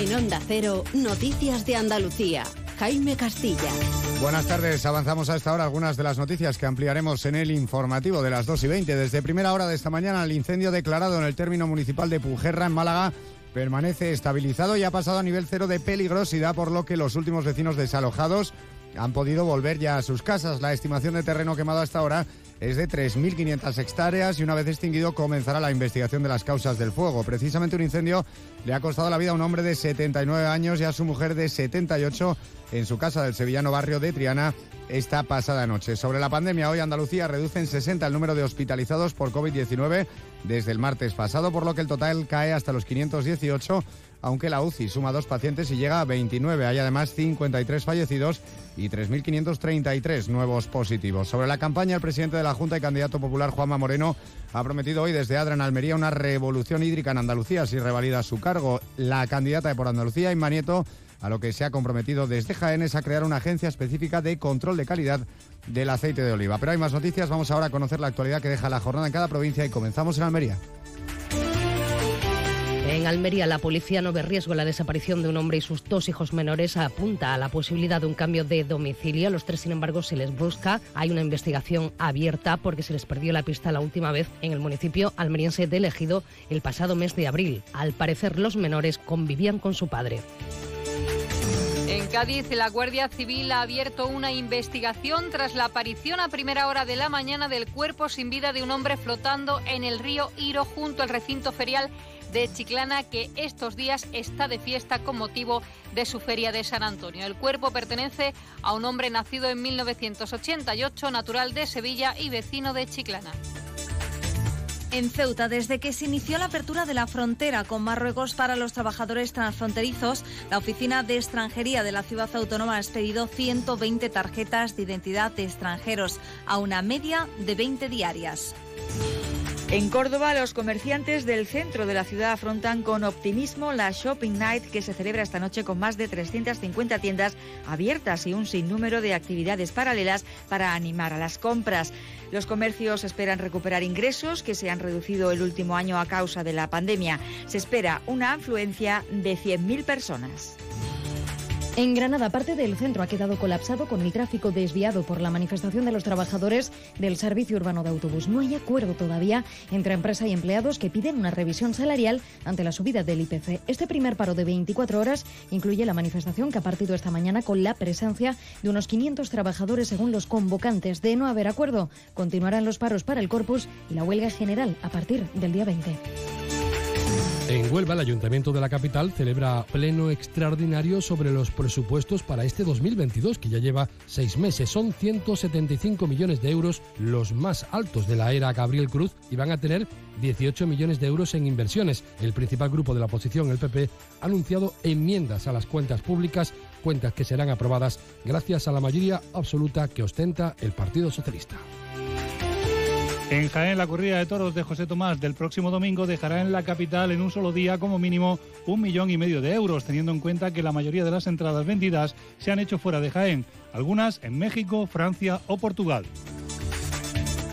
En Onda Cero, Noticias de Andalucía. Jaime Castilla. Buenas tardes, avanzamos a esta hora algunas de las noticias que ampliaremos en el informativo de las 2 y 20. Desde primera hora de esta mañana, el incendio declarado en el término municipal de Pujerra, en Málaga, permanece estabilizado y ha pasado a nivel cero de peligrosidad, por lo que los últimos vecinos desalojados han podido volver ya a sus casas. La estimación de terreno quemado hasta ahora es de 3.500 hectáreas y una vez extinguido comenzará la investigación de las causas del fuego. Precisamente un incendio le ha costado la vida a un hombre de 79 años y a su mujer de 78 en su casa del sevillano barrio de Triana esta pasada noche. Sobre la pandemia, hoy Andalucía reduce en 60 el número de hospitalizados por COVID-19 desde el martes pasado, por lo que el total cae hasta los 518 aunque la UCI suma dos pacientes y llega a 29. Hay además 53 fallecidos y 3.533 nuevos positivos. Sobre la campaña, el presidente de la Junta y candidato popular, Juanma Moreno, ha prometido hoy desde Adra en Almería una revolución hídrica en Andalucía si revalida su cargo. La candidata de por Andalucía, Inma Nieto, a lo que se ha comprometido desde Jaén es a crear una agencia específica de control de calidad del aceite de oliva. Pero hay más noticias, vamos ahora a conocer la actualidad que deja la jornada en cada provincia y comenzamos en Almería. En Almería, la policía no ve riesgo la desaparición de un hombre y sus dos hijos menores. Apunta a la posibilidad de un cambio de domicilio. Los tres, sin embargo, se les busca. Hay una investigación abierta porque se les perdió la pista la última vez en el municipio almeriense de Ejido el pasado mes de abril. Al parecer, los menores convivían con su padre. En Cádiz, la Guardia Civil ha abierto una investigación tras la aparición a primera hora de la mañana del cuerpo sin vida de un hombre flotando en el río Iro junto al recinto ferial de Chiclana que estos días está de fiesta con motivo de su feria de San Antonio. El cuerpo pertenece a un hombre nacido en 1988, natural de Sevilla y vecino de Chiclana. En Ceuta, desde que se inició la apertura de la frontera con Marruecos para los trabajadores transfronterizos, la Oficina de Extranjería de la ciudad autónoma ha expedido 120 tarjetas de identidad de extranjeros, a una media de 20 diarias. En Córdoba, los comerciantes del centro de la ciudad afrontan con optimismo la Shopping Night que se celebra esta noche con más de 350 tiendas abiertas y un sinnúmero de actividades paralelas para animar a las compras. Los comercios esperan recuperar ingresos que se han reducido el último año a causa de la pandemia. Se espera una afluencia de 100.000 personas. En Granada, parte del centro ha quedado colapsado con el tráfico desviado por la manifestación de los trabajadores del servicio urbano de autobús. No hay acuerdo todavía entre empresa y empleados que piden una revisión salarial ante la subida del IPC. Este primer paro de 24 horas incluye la manifestación que ha partido esta mañana con la presencia de unos 500 trabajadores según los convocantes. De no haber acuerdo, continuarán los paros para el corpus y la huelga general a partir del día 20. En Huelva, el Ayuntamiento de la capital celebra pleno extraordinario sobre los presupuestos para este 2022, que ya lleva seis meses. Son 175 millones de euros, los más altos de la era Gabriel Cruz, y van a tener 18 millones de euros en inversiones. El principal grupo de la oposición, el PP, ha anunciado enmiendas a las cuentas públicas, cuentas que serán aprobadas gracias a la mayoría absoluta que ostenta el Partido Socialista. En Jaén, la corrida de toros de José Tomás del próximo domingo dejará en la capital en un solo día como mínimo un millón y medio de euros, teniendo en cuenta que la mayoría de las entradas vendidas se han hecho fuera de Jaén, algunas en México, Francia o Portugal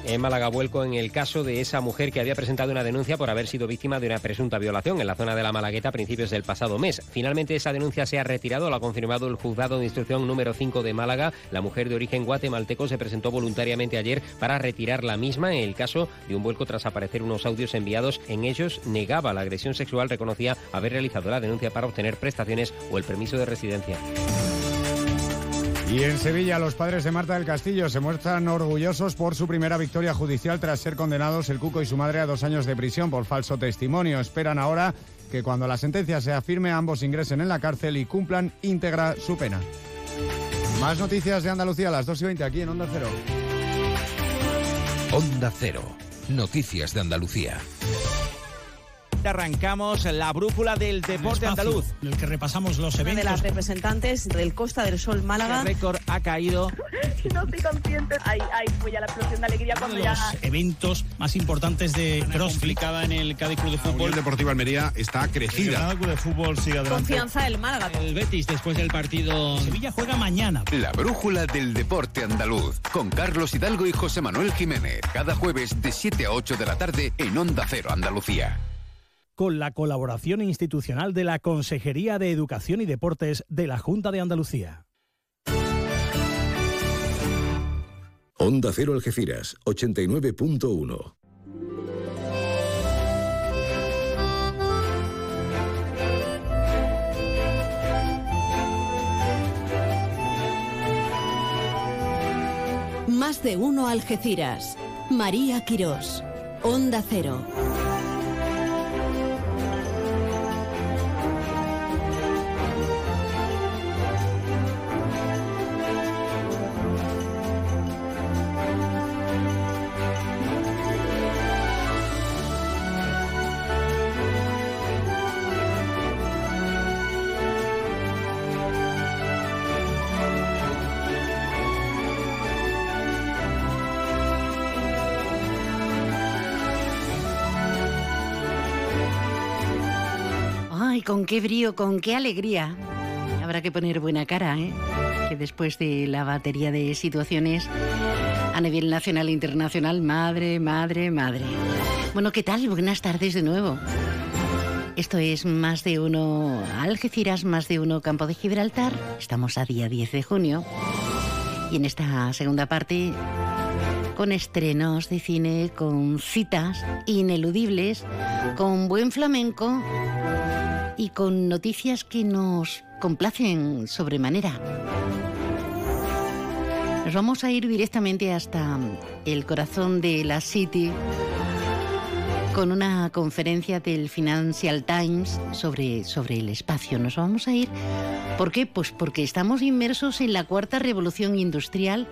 en Málaga vuelco en el caso de esa mujer que había presentado una denuncia por haber sido víctima de una presunta violación en la zona de la Malagueta a principios del pasado mes. Finalmente esa denuncia se ha retirado, lo ha confirmado el juzgado de instrucción número 5 de Málaga. La mujer de origen guatemalteco se presentó voluntariamente ayer para retirar la misma en el caso de un vuelco tras aparecer unos audios enviados. En ellos negaba la agresión sexual, reconocía haber realizado la denuncia para obtener prestaciones o el permiso de residencia. Y en Sevilla, los padres de Marta del Castillo se muestran orgullosos por su primera victoria judicial tras ser condenados el Cuco y su madre a dos años de prisión por falso testimonio. Esperan ahora que cuando la sentencia sea firme ambos ingresen en la cárcel y cumplan íntegra su pena. Más noticias de Andalucía a las 2 y 20 aquí en Onda Cero. Onda Cero. Noticias de Andalucía arrancamos la brújula del deporte andaluz. En el que repasamos los eventos. de las representantes del Costa del Sol Málaga. El récord ha caído. [laughs] no estoy consciente. Hay, hay pues ya la explosión de alegría cuando ya. Los eventos más importantes de CrossFit. complicada en el Cádiz Club de Fútbol. El Deportivo Almería está crecida. El Club de Fútbol sigue adelante. Confianza del Málaga. El Betis después del partido. Sevilla juega mañana. La brújula del deporte andaluz. Con Carlos Hidalgo y José Manuel Jiménez. Cada jueves de 7 a 8 de la tarde en Onda Cero Andalucía con la colaboración institucional de la Consejería de Educación y Deportes de la Junta de Andalucía. Onda Cero Algeciras, 89.1. Más de uno Algeciras. María Quirós. Onda Cero. Con qué brío, con qué alegría. Habrá que poner buena cara, ¿eh? Que después de la batería de situaciones a nivel nacional e internacional, madre, madre, madre. Bueno, ¿qué tal? Buenas tardes de nuevo. Esto es más de uno Algeciras, más de uno Campo de Gibraltar. Estamos a día 10 de junio. Y en esta segunda parte, con estrenos de cine, con citas ineludibles, con buen flamenco y con noticias que nos complacen sobremanera. Nos vamos a ir directamente hasta el corazón de la City con una conferencia del Financial Times sobre, sobre el espacio. Nos vamos a ir. ¿Por qué? Pues porque estamos inmersos en la cuarta revolución industrial,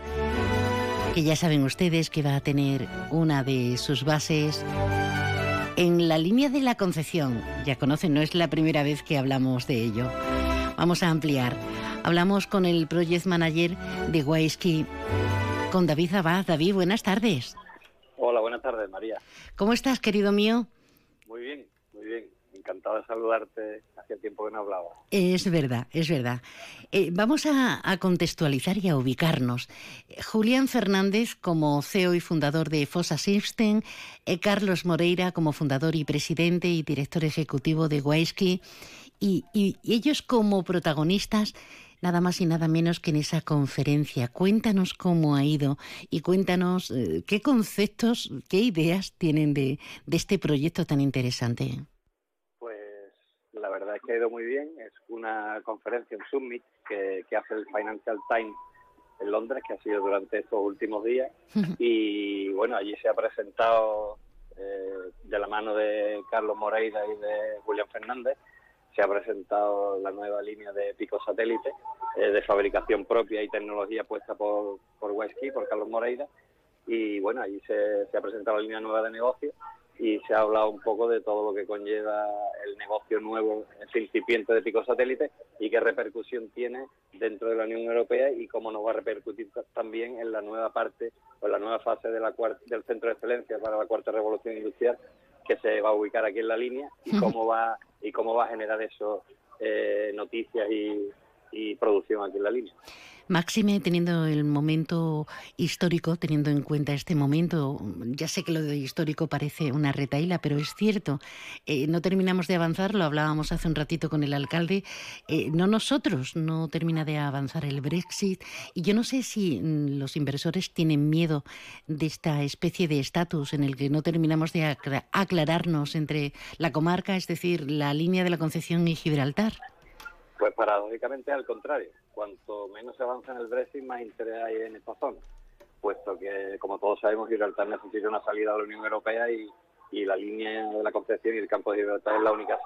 que ya saben ustedes que va a tener una de sus bases en la línea de la concepción. Ya conocen, no es la primera vez que hablamos de ello. Vamos a ampliar. Hablamos con el Project Manager de Wisky, con David Abad. David, buenas tardes. Hola, buenas tardes, María. ¿Cómo estás, querido mío? Muy bien, muy bien. Encantado de saludarte. Hacía tiempo que no hablaba. Es verdad, es verdad. Eh, vamos a, contextualizar y a ubicarnos. Julián Fernández como CEO y fundador de Fossa System, eh, Carlos Moreira como fundador y presidente y director ejecutivo de Waiski, y, ellos como protagonistas nada más y nada menos que en esa conferencia. Cuéntanos cómo ha ido y cuéntanos eh, qué conceptos, qué ideas tienen de este proyecto tan interesante. Pues la verdad es que ha ido muy bien. Es una conferencia, un summit que, que hace el Financial Times en Londres, que ha sido durante estos últimos días. Y bueno, allí se ha presentado eh, de la mano de Carlos Moreira y de Julián Fernández, se ha presentado la nueva línea de pico satélite eh, de fabricación propia y tecnología puesta por, por Wesky, por Carlos Moreira. Y bueno, allí se, se ha presentado la línea nueva de negocio y se ha hablado un poco de todo lo que conlleva el negocio nuevo, este incipiente de pico satélite y qué repercusión tiene dentro de la Unión Europea y cómo nos va a repercutir ta- también en la nueva parte o en la nueva fase de la del Centro de Excelencia para la Cuarta Revolución Industrial que se va a ubicar aquí en la línea y cómo va y cómo va a generar eso eh, noticias y, y producción aquí en la línea. Máxime, teniendo el momento histórico, teniendo en cuenta este momento, ya sé que lo de histórico parece una retaíla, pero es cierto, eh, no terminamos de avanzar, lo hablábamos hace un ratito con el alcalde, eh, no nosotros, no termina de avanzar el Brexit, y yo no sé si mm, los inversores tienen miedo de esta especie de estatus en el que no terminamos de acla- aclararnos entre la comarca, es decir, la línea de la Concepción y Gibraltar. Pues paradójicamente al contrario, cuanto menos se avanza en el Brexit, más interés hay en esta zona, puesto que, como todos sabemos, Gibraltar necesita una salida a la Unión Europea y, y la línea de la Concepción y el campo de Gibraltar es la única,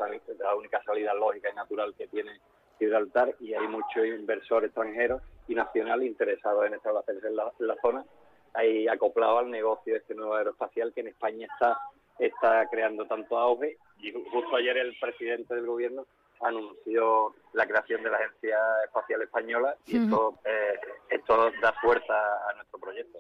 salida lógica y natural que tiene Gibraltar y hay muchos inversores extranjeros y nacionales interesados en establecerse en la, en la zona, ahí acoplado al negocio de este nuevo aeroespacial que en España está, está creando tanto auge. Y ju- justo ayer el presidente del gobierno anunció la creación de la Agencia Espacial Española y esto, eh, esto da fuerza a nuestro proyecto.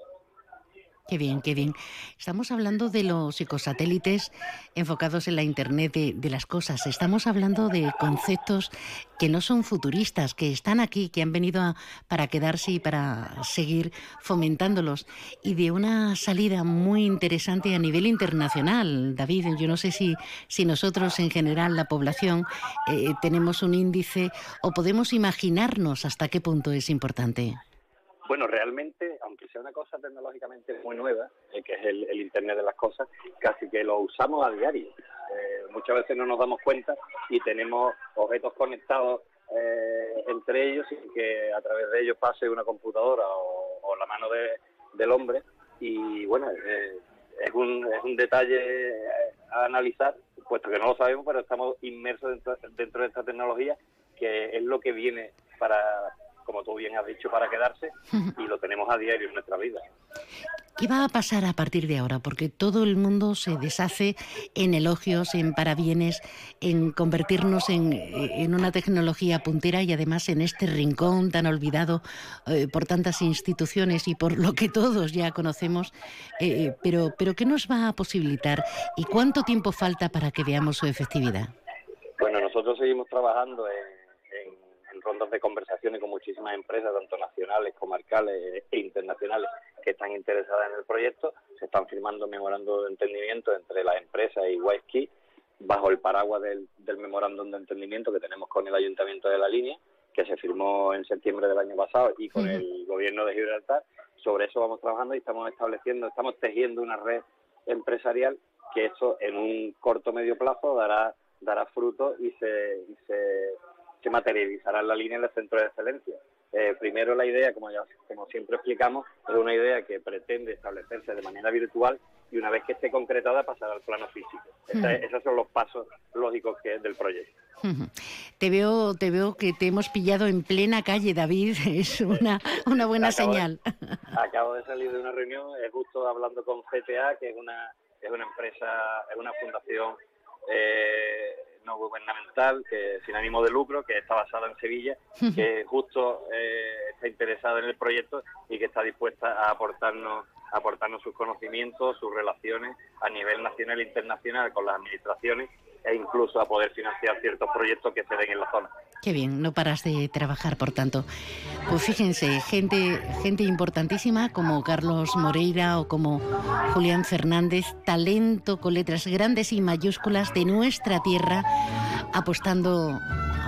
Qué bien, qué bien. Estamos hablando de los psicosatélites enfocados en la Internet de, las cosas. Estamos hablando de conceptos que no son futuristas, que están aquí, que han venido a- para quedarse y para seguir fomentándolos. Y de una salida muy interesante a nivel internacional. David, yo no sé si, si nosotros en general, la población, eh, tenemos un índice o podemos imaginarnos hasta qué punto es importante. Bueno, realmente, aunque sea una cosa tecnológicamente muy nueva, eh, que es el, Internet de las cosas, casi que lo usamos a diario. Eh, muchas veces no nos damos cuenta y tenemos objetos conectados eh, entre ellos sin que a través de ellos pase una computadora o, la mano de- del hombre. Y bueno, eh, es, un, es un detalle a analizar, puesto que no lo sabemos, pero estamos inmersos dentro, dentro de esta tecnología, que es lo que viene para, como tú bien has dicho, para quedarse y lo tenemos a diario en nuestra vida. ¿Qué va a pasar a partir de ahora? Porque todo el mundo se deshace en elogios, en parabienes, en convertirnos en, eh, en una tecnología puntera y además en este rincón tan olvidado eh, por tantas instituciones y por lo que todos ya conocemos. Eh, pero, pero ¿qué nos va a posibilitar y cuánto tiempo falta para que veamos su efectividad? Bueno, nosotros seguimos trabajando en, en- rondas de conversaciones con muchísimas empresas, tanto nacionales, comarcales e internacionales, que están interesadas en el proyecto. Se están firmando memorándum de entendimiento entre las empresas y Wisky bajo el paraguas del, del memorándum de entendimiento que tenemos con el Ayuntamiento de la Línea, que se firmó en septiembre del año pasado, y con el Gobierno de Gibraltar. Sobre eso vamos trabajando y estamos estableciendo, estamos tejiendo una red empresarial que eso en un corto medio plazo dará dará fruto y se, y se, se materializará en la línea del centro de excelencia. Eh, primero la idea, como ya como siempre explicamos, es una idea que pretende establecerse de manera virtual y una vez que esté concretada pasar al plano físico. Esa- esos son los pasos lógicos que del proyecto. Te veo, te veo que te hemos pillado en plena calle, David. [laughs] Es una, una buena Acabo de- señal. Acabo de salir de una reunión, es justo hablando con CTA, que es una es una empresa, es una fundación eh, no gubernamental, que sin ánimo de lucro, que está basada en Sevilla, [laughs] que justo eh, está interesada en el proyecto y que está dispuesta a aportarnos aportarnos sus conocimientos, sus relaciones a nivel nacional e internacional con las administraciones e incluso a poder financiar ciertos proyectos que se den en la zona. Qué bien, no paras de trabajar, por tanto. Pues fíjense, gente, gente importantísima como Carlos Moreira o como Julián Fernández, talento con letras grandes y mayúsculas de nuestra tierra, apostando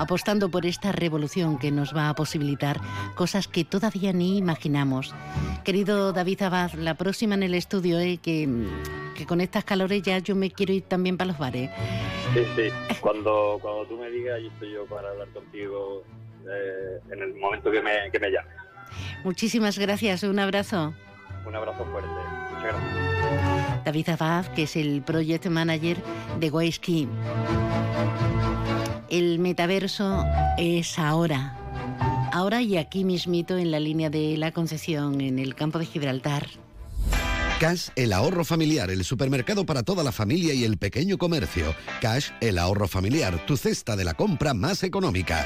apostando por esta revolución que nos va a posibilitar cosas que todavía ni imaginamos. Querido David Abad, la próxima en el estudio, ¿eh? que, que con estas calores ya yo me quiero ir también para los bares. Sí, sí. Cuando, cuando tú me digas, ahí estoy yo para hablar contigo eh, en el momento que me, que me llames. Muchísimas gracias, un abrazo. Un abrazo fuerte. Muchas gracias. David Abad, que es el Project Manager de Waiski. El metaverso es ahora. Ahora y aquí mismito en la línea de la Concepción, en el campo de Gibraltar. Cash, el ahorro familiar, el supermercado para toda la familia y el pequeño comercio. Cash, el ahorro familiar, tu cesta de la compra más económica.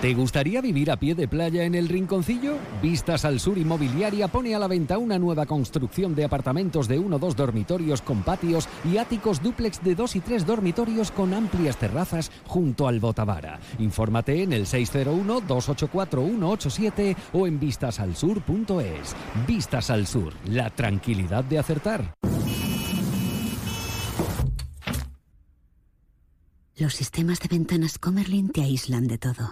¿Te gustaría vivir a pie de playa en el Rinconcillo? Vistas al Sur Inmobiliaria pone a la venta una nueva construcción de apartamentos de uno o dos dormitorios con patios y áticos dúplex de dos y tres dormitorios con amplias terrazas junto al Botavara. Infórmate en el 601-284-187 o en vistasalsur.es. Vistas al Sur, la tranquilidad de acertar. Los sistemas de ventanas Comerlin te aíslan de todo.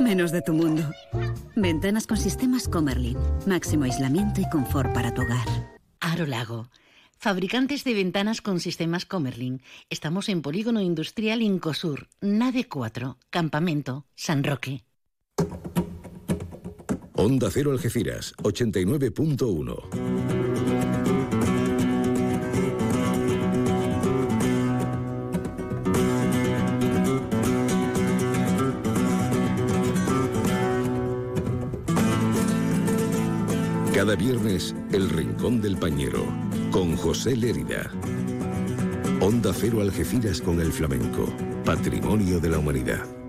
Menos de tu mundo. Ventanas con sistemas Comerlin. Máximo aislamiento y confort para tu hogar. Aro Lago. Fabricantes de ventanas con sistemas Comerlin. Estamos en Polígono Industrial Incosur, Nave 4, Campamento, San Roque. Onda Cero Algeciras, 89.1. Cada viernes, El Rincón del Pañero, con José Lérida. Onda Cero Algeciras con el flamenco, patrimonio de la humanidad.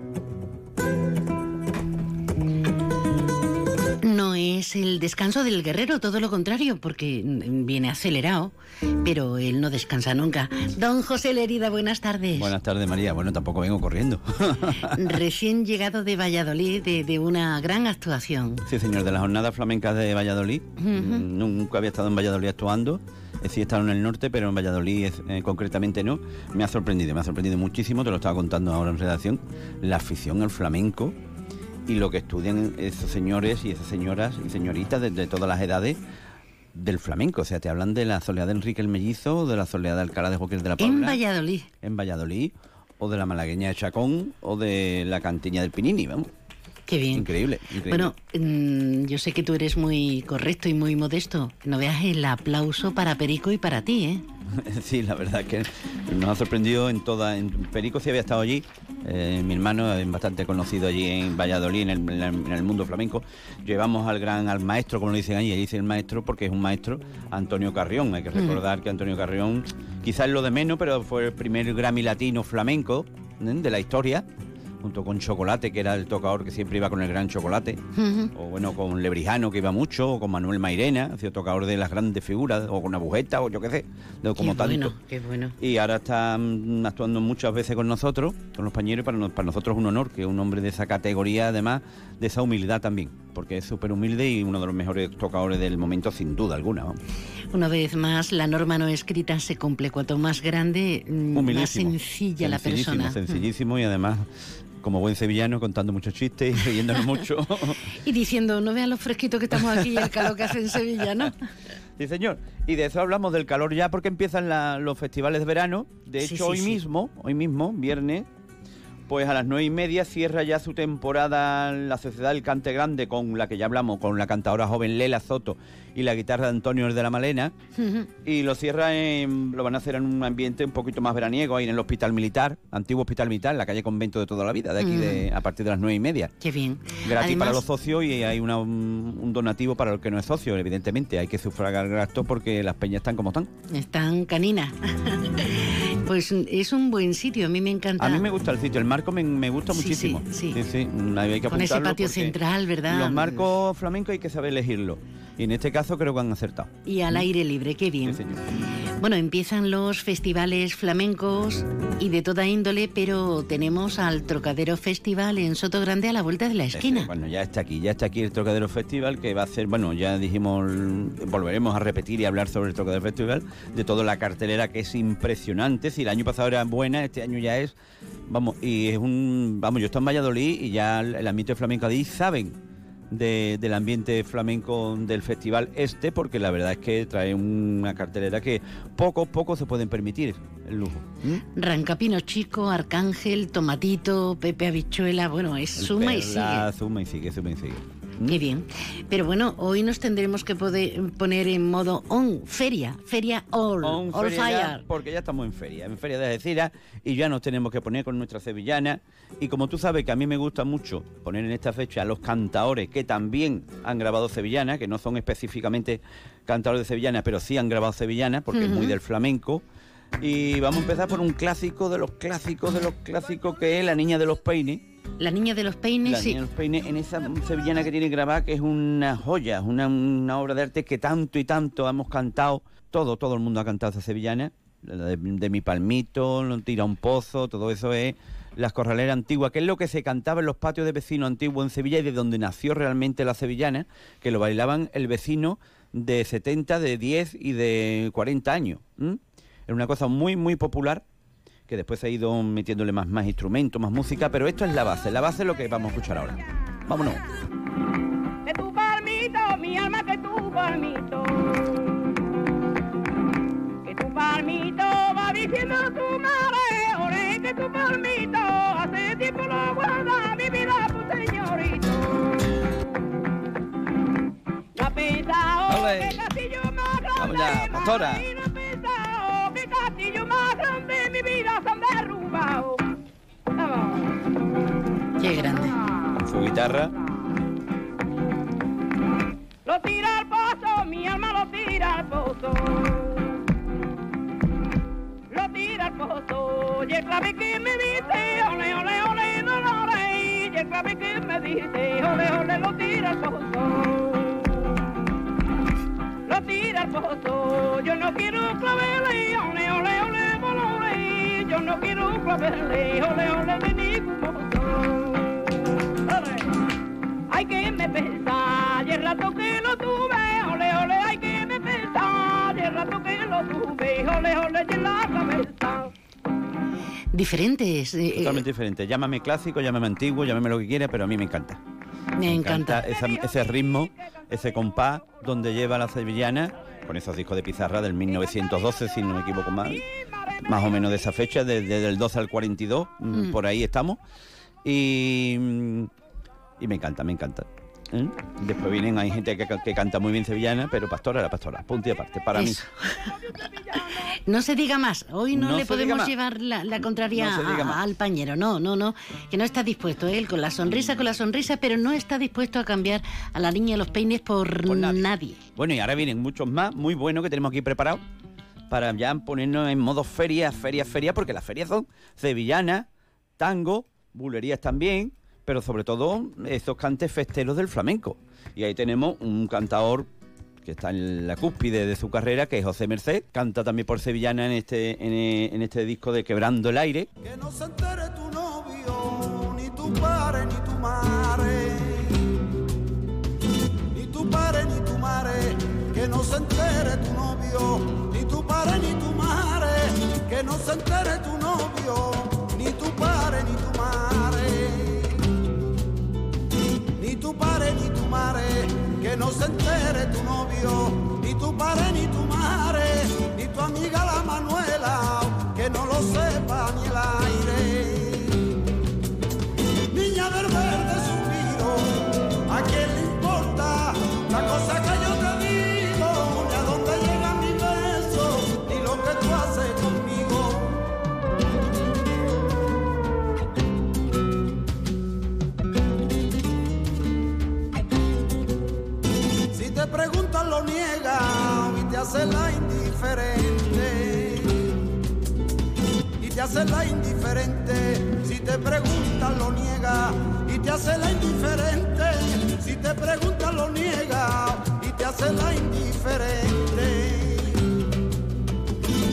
Es el descanso del guerrero, todo lo contrario, porque viene acelerado, pero él no descansa nunca. Don José Lerida, buenas tardes. Buenas tardes, María. Bueno, tampoco vengo corriendo. [laughs] [laughs] Recién llegado de Valladolid, de, de una gran actuación. Sí, señor, de las jornadas flamencas de Valladolid. Mm, Nunca había estado en Valladolid actuando. Eh, Sí he estado en el norte, pero en Valladolid eh, concretamente no. Me ha sorprendido, me ha sorprendido muchísimo, te lo estaba contando ahora en redacción, la afición al flamenco y lo que estudian esos señores y esas señoras y señoritas de, de todas las edades del flamenco. O sea, te hablan de la soleada de Enrique el Mellizo, o de la soleada de Alcalá de Joaquín de la En Paula. Valladolid. En Valladolid, o de la malagueña de Chacón, o de la cantiña del Pinini, vamos. Qué bien. Increíble, increíble. Bueno, mm, yo sé que tú eres muy correcto y muy modesto. No veas el aplauso para Perico y para ti, ¿eh? [laughs] Sí, la verdad es que nos ha sorprendido en toda. En Perico sí había estado allí. eh, mi hermano es bastante conocido allí en Valladolid, en el, en mundo flamenco. Llevamos al gran, al maestro, como lo dicen ahí, ahí dice el maestro porque es un maestro, Antonio Carrión. Hay que Mm. recordar que Antonio Carrión, quizás es lo de menos, pero fue el primer Grammy latino flamenco ¿eh? de la historia. Junto con Chocolate, que era el tocador que siempre iba con el gran chocolate o bueno, con Lebrijano, que iba mucho, o con Manuel Mairena, hacía tocador de las grandes figuras, o con Agujeta, o yo qué sé, de, como qué tanto. bueno, qué bueno. Y ahora está actuando muchas veces con nosotros, con los pañeros, y para, nos- para nosotros es un honor que un hombre de esa categoría, además de esa humildad también, porque es súper humilde y uno de los mejores tocadores del momento, sin duda alguna. Una vez más, la norma no escrita se cumple. Cuanto más grande, mm, más sencilla la persona. Sencillísimo y además, como buen sevillano, contando muchos chistes y riéndonos mucho. [laughs] Y diciendo, no vean lo fresquito que estamos aquí y el calor que hace en Sevilla, ¿no? Sí, señor. Y de eso hablamos del calor ya porque empiezan la- los festivales de verano. De Sí, hecho, sí, hoy sí. mismo, hoy mismo, viernes, Pues a las nueve y media cierra ya su temporada la Sociedad del Cante Grande con la que ya hablamos, con la cantadora joven Lela Soto y la guitarra de Antonio de la Malena. Y lo cierra en, lo van a hacer en un ambiente un poquito más veraniego, ahí en el Hospital Militar, antiguo Hospital Militar, la calle Convento de toda la vida, de aquí de, a partir de las nueve y media. Qué bien. Gratis Además- para los socios y hay una- un, un donativo para el que no es socio, evidentemente. Hay que sufragar gastos porque las peñas están como están. Están caninas. [laughs] pues es un buen sitio, a mí me encanta. A mí me gusta el sitio, el marco me, me gusta Sí, muchísimo. sí, sí. sí, hay que Con ese patio central, ¿verdad? Los marcos flamencos hay que saber elegirlo. Y en este caso creo que han acertado. Y al aire libre, qué bien. Bueno, empiezan los festivales flamencos y de toda índole, pero tenemos al Trocadero Festival en Soto Grande a la vuelta de la esquina. Bueno, ya está aquí, ya está aquí el Trocadero Festival que va a ser, bueno, ya dijimos, volveremos a repetir y hablar sobre el Trocadero Festival, de toda la cartelera que es impresionante. Si el año pasado era buena, este año ya es, vamos, y es un, vamos, yo estoy en Valladolid y ya el, el ambiente flamenco ahí saben de- del ambiente flamenco del festival este, porque la verdad es que trae una cartelera que poco, poco se pueden permitir el lujo. ¿Mm? Rancapino Chico, Arcángel, Tomatito, Pepe Habichuela, bueno, es El suma y sigue. Suma y sigue, suma y sigue. Qué bien. Pero bueno, hoy nos tendremos que poder poner en modo on, feria, feria all, On all feria ya, fire. porque ya estamos en feria, en feria de Algeciras y ya nos tenemos que poner con nuestra sevillana. Y como tú sabes que a mí me gusta mucho poner en esta fecha a los cantaores que también han grabado sevillana, que no son específicamente cantadores de sevillana, pero sí han grabado sevillana, porque es muy del flamenco. Y vamos a empezar por un clásico de los clásicos de los clásicos que es La Niña de los Peines. La niña de los peines, La sí. Niña de los Peines, en esa sevillana que tiene grabada, que es una joya, una, una obra de arte que tanto y tanto hemos cantado, todo, todo el mundo ha cantado esa sevillana, la de, de Mi Palmito, tira un pozo, todo eso es las corraleras antiguas, que es lo que se cantaba en los patios de vecinos antiguos en Sevilla y de donde nació realmente la sevillana, que lo bailaban el vecino de 70, de 10 y de 40 años. Era una cosa muy, muy popular que después se ha ido metiéndole más, más instrumentos, más música, pero esto es la base, la base es lo que vamos a escuchar ahora. Vámonos. Que tu palmito, mi alma, que tu palmito. Que tu palmito va diciendo tu madre, ore, que tu palmito hace tiempo lo guarda mi vida, tu señorito. No ha pensado Ole. que castillo más grande, Vamos ya, pastora. Mi vida se han derrumbado. Vamos. Qué grande. Su guitarra. Lo tira al pozo, mi alma lo tira al pozo. Lo tira al pozo, y el clave que me dice, ole, ole, ole, ole, y el clave que me dice, ole, ole, lo tira al pozo. Lo tira al pozo, yo no quiero claveles, ole, ole, ole, yo no quiero claveles, ole, ole, de modo. Ole. Hay que me pensar, y el rato que lo tuve, ole, ole, hay que me pensar, y el rato que lo tuve, ole, ole, y en la cabeza. Diferentes. eh, eh, Totalmente diferente. Llámame clásico, llámame antiguo, llámame lo que quieras, pero a mí me encanta. me encanta. esa- ese ritmo, ese compás donde lleva la sevillana, con esos discos de pizarra del 1912, si no me equivoco más, más o menos de esa fecha, desde el 12 al 42, mm, Mm. por ahí estamos. Y, mm, y me encanta, me encanta. ¿eh? Después vienen, hay gente que, que canta muy bien sevillana, pero pastora la pastora, punto y aparte, para Eso. mí. [laughs] No se diga más. Hoy no, No le podemos llevar la, la contraria No a- al pañero. No, no, no. Que no está dispuesto él con la sonrisa, con la sonrisa, pero no está dispuesto a cambiar a la niña de los peines por, nadie. Bueno, y ahora vienen muchos más, muy buenos que tenemos aquí preparados para ya ponernos en modo feria, feria, feria, porque las ferias son sevillanas, tango, bulerías también, pero sobre todo esos cantes festeros del flamenco. Y ahí tenemos un cantador que está en la cúspide de su carrera, que es José Merced, canta también por sevillana en este, en, este disco de Quebrando el Aire. Que no se entere tu novio, ni tu padre, ni tu madre. Ni tu padre, ni tu madre. Que no se entere tu novio, padre, ni tu madre. Que no se entere tu novio, ni tu padre, ni tu madre. Ni tu padre, ni tu madre. Que no se entere tu novio, ni tu padre, ni tu madre. Ni tu amiga la Manuela, que no lo sepa ni el lo niega y te hace la indiferente. Y te hace la indiferente, si te preguntan lo niega y te hace la indiferente, si te preguntan lo niega y te hace la indiferente.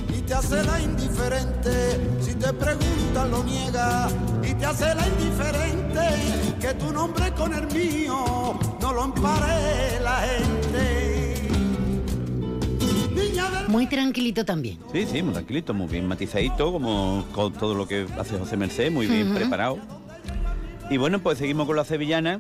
Y te hace la indiferente, si te preguntan lo niega y te hace la indiferente, que tu nombre con el mío no lo empare la gente. Muy tranquilito también. Sí, sí, muy tranquilito, muy bien matizadito, como con todo lo que hace José Merced, muy bien preparado. Y bueno, pues seguimos con la sevillana,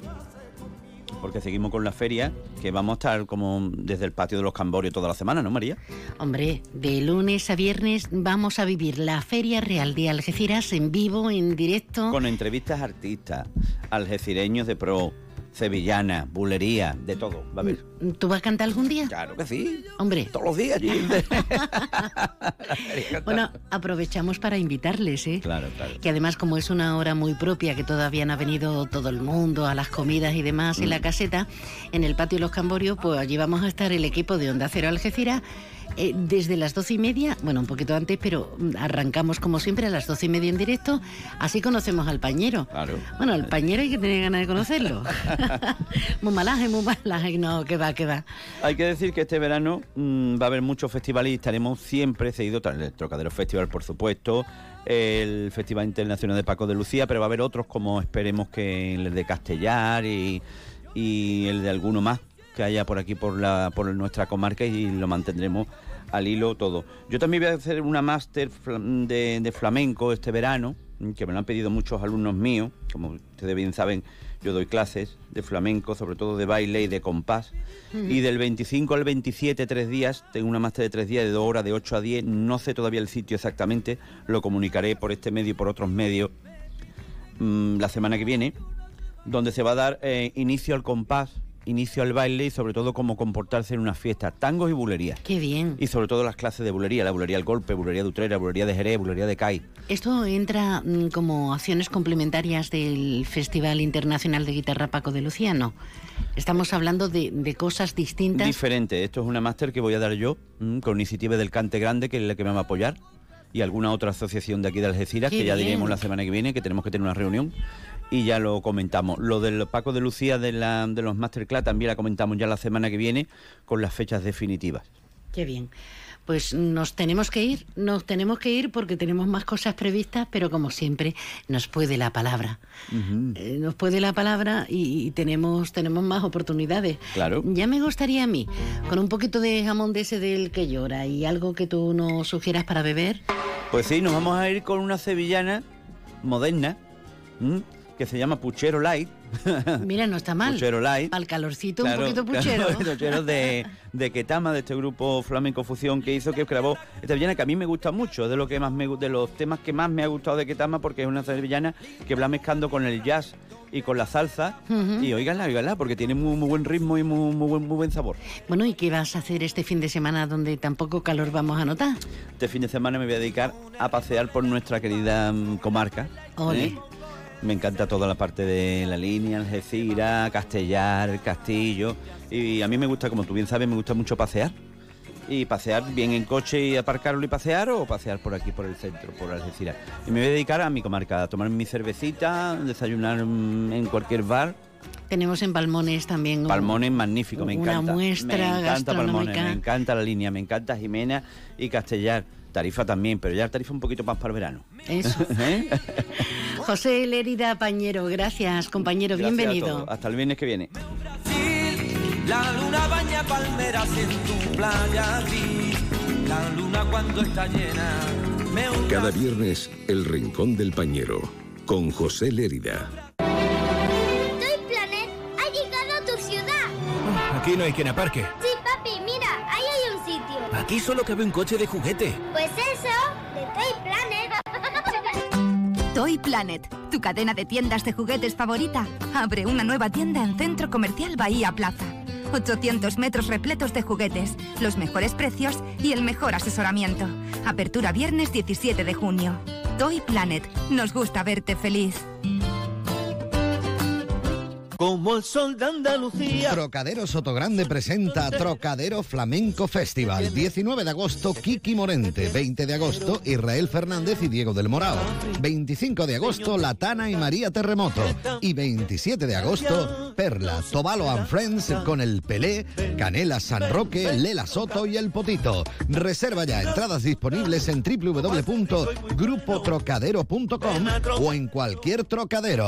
porque seguimos con la feria, que vamos a estar como desde el patio de los Camborios toda la semana, ¿no, María? Hombre, de lunes a viernes vamos a vivir la Feria Real de Algeciras en vivo, en directo. Con entrevistas a artistas, algecireños de pro, sevillana, bulería, de todo, va a haber. ¿Tú vas a cantar algún día? Claro que sí. Hombre. Todos los días. [laughs] Bueno, aprovechamos para invitarles, ¿eh? Claro, claro. Que además como es una hora muy propia, que todavía no ha venido todo el mundo a las comidas y demás en la Mm. caseta, en el patio de los Camborios, pues allí vamos a estar el equipo de Onda Cero Algeciras. Eh, desde las doce y media, bueno, un poquito antes, pero arrancamos como siempre a las doce y media en directo, así conocemos al pañero. Claro. Bueno, el pañero hay que tener ganas de conocerlo. [laughs] [laughs] muy malaje, muy malaje, no, que va, que va. Hay que decir que este verano mm, va a haber muchos festivales y estaremos siempre seguidos tras el Trocadero Festival, por supuesto, el Festival Internacional de Paco de Lucía, pero va a haber otros como esperemos que el de Castellar y, y el de alguno más que haya por aquí por la por nuestra comarca y lo mantendremos al hilo todo. Yo también voy a hacer una máster de, de flamenco este verano, que me lo han pedido muchos alumnos míos, como ustedes bien saben, yo doy clases de flamenco, sobre todo de baile y de compás. Y del 25 al 27, tres días, tengo una máster de tres días, de dos horas, de 8 a 10. No sé todavía el sitio exactamente, lo comunicaré por este medio y por otros medios mm, la semana que viene, donde se va a dar eh, inicio al compás, inicio al baile y sobre todo cómo comportarse en una fiesta, tangos y bulerías. Qué bien. Y sobre todo las clases de bulería, la bulería al golpe, bulería de Utrera, bulería de Jerez, bulería de CAI. Esto entra mm, como acciones complementarias del Festival Internacional de Guitarra Paco de Lucía, ¿no? Estamos hablando de, de cosas distintas. Diferente, esto es una máster que voy a dar yo mm, con iniciativa del Cante Grande, que es la que me va a apoyar, y alguna otra asociación de aquí de Algeciras, Qué que ya bien. diremos la semana que viene, que tenemos que tener una reunión, y ya lo comentamos. Lo del Paco de Lucía de, la, de los Masterclass también la comentamos ya la semana que viene, con las fechas definitivas. Qué bien. Pues nos tenemos que ir, nos tenemos que ir porque tenemos más cosas previstas, pero como siempre nos puede la palabra. Eh, nos puede la palabra y, y tenemos, tenemos más oportunidades. Claro. Ya me gustaría a mí, con un poquito de jamón de ese del que llora y algo que tú nos sugieras para beber. Pues sí, nos vamos a ir con una sevillana moderna, mm, que se llama Puchero Light. [laughs] Mira, no está mal. Puchero Light. El calorcito, Claro, un poquito claro, puchero. [laughs] puchero de, de Ketama, de este grupo flamenco fusión que hizo, que grabó esta sevillana que a mí me gusta mucho, es de lo que más me de los temas que más me ha gustado de Ketama, porque es una sevillana que va mezclando con el jazz y con la salsa. Y oiganla, oiganla, porque tiene muy, muy buen ritmo y muy, muy, buen, muy buen sabor. Bueno, ¿y qué vas a hacer este fin de semana donde tampoco calor vamos a notar? Este fin de semana me voy a dedicar a pasear por nuestra querida mm, comarca. Ole. ¿eh? Me encanta toda la parte de la línea, Algeciras, Castellar, Castillo. Y a mí me gusta, como tú bien sabes, me gusta mucho pasear. Y pasear bien en coche y aparcarlo y pasear o pasear por aquí, por el centro, por Algeciras. Y me voy a dedicar a mi comarca, a tomar mi cervecita, desayunar mm, en cualquier bar. Tenemos en Palmones también un- Palmones magnífico, me una encanta. muestra me encanta Palmones, me encanta la línea, me encanta Jimena y Castellar. Tarifa también, pero ya tarifa un poquito más para el verano. Eso. [laughs] ¿Eh? [laughs] José Lérida Pañero, gracias, compañero, Gracias a bienvenido. todos. Hasta el viernes que viene. La luna baña palmeras en tu playa gris. La luna cuando está llena me hunde Cada viernes, El Rincón del Pañero, con José Lérida. Toy Planet ha llegado a tu ciudad. Aquí no hay quien aparque. Sí, Aquí solo cabe un coche de juguete. Pues eso, de Toy Planet. [laughs] Toy Planet, tu cadena de tiendas de juguetes favorita, abre una nueva tienda en Centro Comercial Bahía Plaza. 800 metros repletos de juguetes, los mejores precios y el mejor asesoramiento. Apertura viernes 17 de junio. Toy Planet, nos gusta verte feliz. Como el sol de Andalucía. Trocadero Sotogrande presenta Trocadero Flamenco Festival. 19 de agosto, Kiki Morente. 20 de agosto, Israel Fernández y Diego del Morao. 25 de agosto, Latana y María Terremoto. Y 27 de agosto, Perla, Tobalo and Friends con el Pelé, Canela San Roque, Lela Soto y el Potito. Reserva ya entradas disponibles en www.grupotrocadero.com o en cualquier trocadero.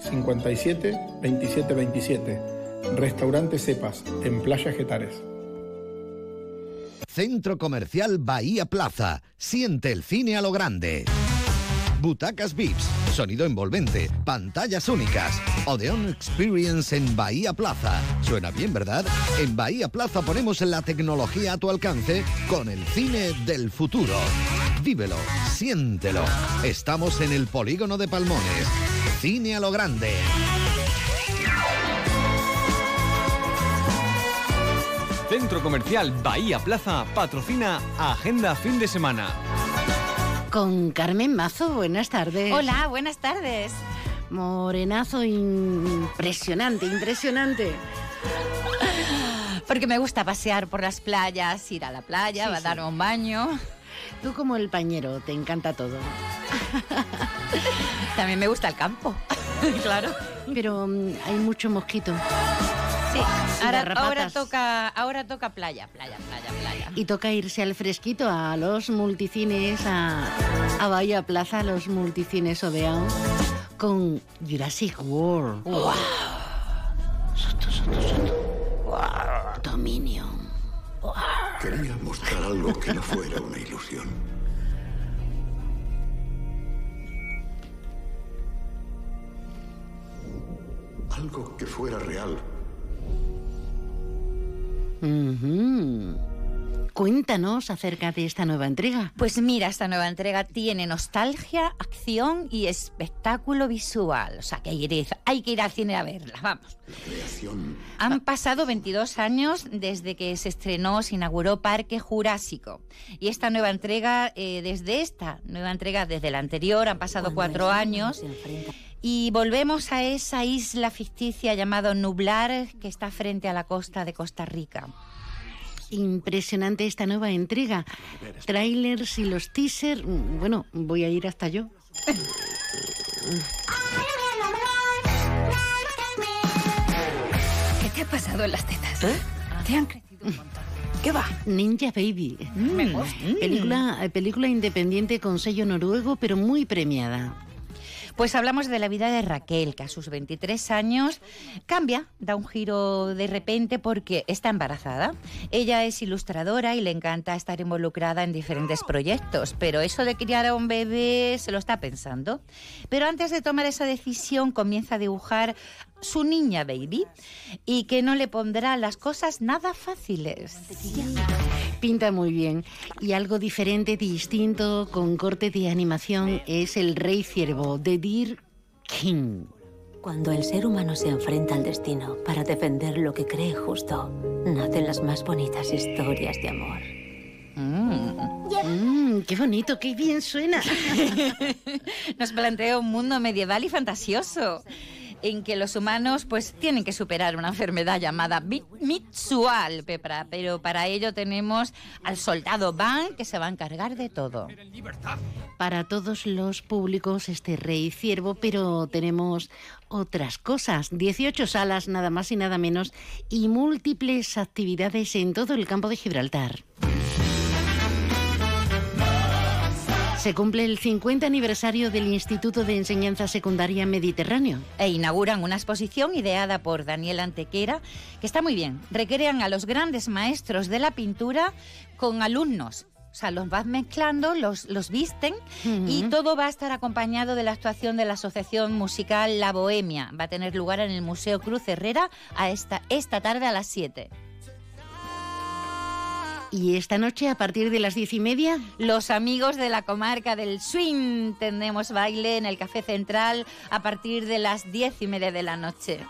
57 27 27. Restaurante Cepas, en Playa Getares. Centro Comercial Bahía Plaza. Siente el cine a lo grande. Butacas VIPs, sonido envolvente, pantallas únicas. Odeon Experience en Bahía Plaza. Suena bien, ¿verdad? En Bahía Plaza ponemos la tecnología a tu alcance con el cine del futuro. Vívelo, siéntelo. Estamos en el polígono de Palmones. Cine a lo grande. Centro Comercial Bahía Plaza patrocina Agenda Fin de Semana. Con Carmen Mazo, buenas tardes. Hola, buenas tardes. Morenazo impresionante, impresionante. Porque me gusta pasear por las playas, ir a la playa, Sí, a sí. darme un baño. Tú como el pañero, te encanta todo. [laughs] También me gusta el campo. [laughs] claro. Pero mm, hay mucho mosquito. Sí, ahora, toca, ahora toca playa, playa, playa, playa. Y toca irse al fresquito a los multicines, a, a Bahía Plaza, a los multicines Odeon, con Jurassic World. Wow. Dominion. Quería mostrar algo que no fuera una ilusión. Algo que fuera real. Ujú. Cuéntanos acerca de esta nueva entrega. Pues mira, esta nueva entrega tiene nostalgia, acción y espectáculo visual. O sea, que hay, que ir- hay que ir al cine a verla, vamos. Creación. Han pasado 22 años desde que se estrenó, se inauguró Parque Jurásico. Y esta nueva entrega, eh, desde esta nueva entrega, desde la anterior, han pasado cuatro años. Y volvemos a esa isla ficticia llamada Nublar, que está frente a la costa de Costa Rica. Impresionante esta nueva entrega. Trailers y los teasers. mm, Bueno, voy a ir hasta yo. ¿Qué te ha pasado en las tetas? Te han crecido un montón. ¿Qué va? Ninja Baby. Me gusta. Película, eh, película independiente con sello noruego, pero muy premiada. Pues hablamos de la vida de Raquel, que a sus 23 años cambia, da un giro de repente porque está embarazada. Ella es ilustradora y le encanta estar involucrada en diferentes proyectos, pero eso de criar a un bebé se lo está pensando. Pero antes de tomar esa decisión comienza a dibujar su niña baby y que no le pondrá las cosas nada fáciles. Pinta muy bien. Y algo diferente, distinto, con corte de animación, es El Rey Ciervo, de Deer King. Cuando el ser humano se enfrenta al destino para defender lo que cree justo, nacen las más bonitas historias de amor. Mm, ¡Qué bonito, qué bien suena! [laughs] Nos plantea un mundo medieval y fantasioso en que los humanos pues tienen que superar una enfermedad llamada mi- Mitsual, Pepra, pero para ello tenemos al soldado Van que se va a encargar de todo. Para todos los públicos este Rey Ciervo, pero tenemos otras cosas. 18 salas, nada más y nada menos, y múltiples actividades en todo el campo de Gibraltar. Se cumple el 50 aniversario del Instituto de Enseñanza Secundaria Mediterráneo. E inauguran una exposición ideada por Daniel Antequera, que está muy bien. Recrean a los grandes maestros de la pintura con alumnos O sea, los vas mezclando, los, los visten y todo va a estar acompañado de la actuación de la Asociación Musical La Bohemia. Va a tener lugar en el Museo Cruz Herrera a esta, esta tarde a las 7. Y esta noche, a partir de las diez y media, Los amigos de la comarca del Swing tendremos baile en el Café Central a partir de las diez y media de la noche.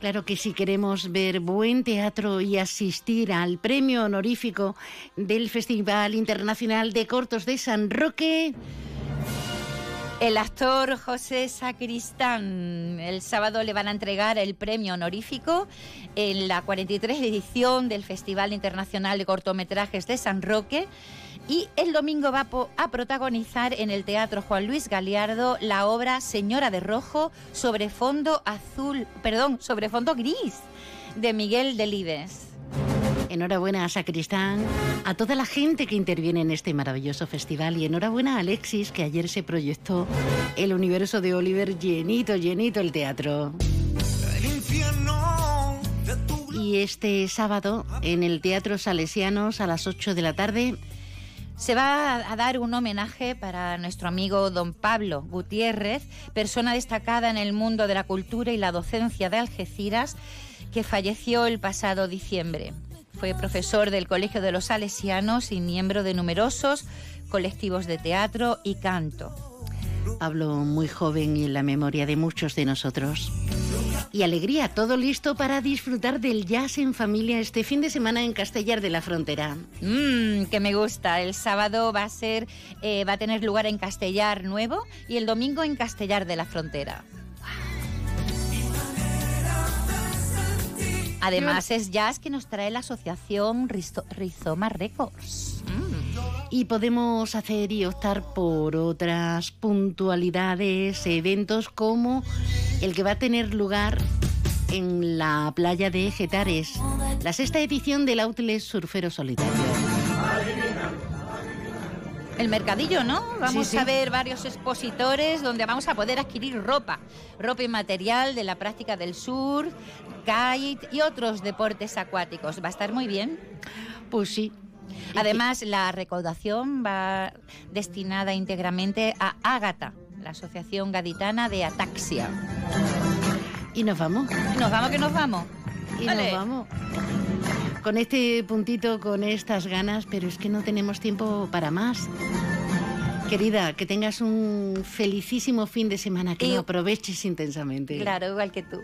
Claro que si queremos ver buen teatro y asistir al premio honorífico del Festival Internacional de Cortos de San Roque, El actor José Sacristán, el sábado le van a entregar el premio honorífico en la 43 edición del Festival Internacional de Cortometrajes de San Roque. Y el domingo va a protagonizar en el Teatro Juan Luis Galiardo la obra Señora de Rojo sobre fondo azul, perdón, sobre fondo gris de Miguel Delibes. Enhorabuena a Sacristán, a toda la gente que interviene en este maravilloso festival y enhorabuena a Alexis, que ayer se proyectó el universo de Oliver llenito, llenito el teatro. Y este sábado en el Teatro Salesianos a las 8 de la tarde Se va a dar un homenaje para nuestro amigo don Pablo Gutiérrez, persona destacada en el mundo de la cultura y la docencia de Algeciras, que falleció el pasado diciembre. Fue profesor del Colegio de los Salesianos y miembro de numerosos colectivos de teatro y canto. Pablo muy joven y en la memoria de muchos de nosotros. Y alegría, todo listo para disfrutar del jazz en familia este fin de semana en Castellar de la Frontera. Mmm, que me gusta. El sábado va a ser, eh, va a tener lugar en Castellar Nuevo y el domingo en Castellar de la Frontera. Además es jazz que nos trae la asociación Rizo- Rizoma Records. Y podemos hacer y optar por otras puntualidades, eventos como el que va a tener lugar en la playa de Getares, la sexta edición del Outlet Surfero Solitario. El mercadillo, ¿no? Vamos Sí, sí. a ver varios expositores donde vamos a poder adquirir ropa, ropa y material de la práctica del surf, y otros deportes acuáticos. Va a estar muy bien. Pues sí. Además, la recaudación va destinada íntegramente a Ágata, la Asociación Gaditana de Ataxia. Y nos vamos. Y nos vamos que nos vamos. Y Vale. nos vamos. Con este puntito, con estas ganas, pero es que no tenemos tiempo para más. Querida, que tengas un felicísimo fin de semana, que Y- lo aproveches intensamente. Claro, igual que tú.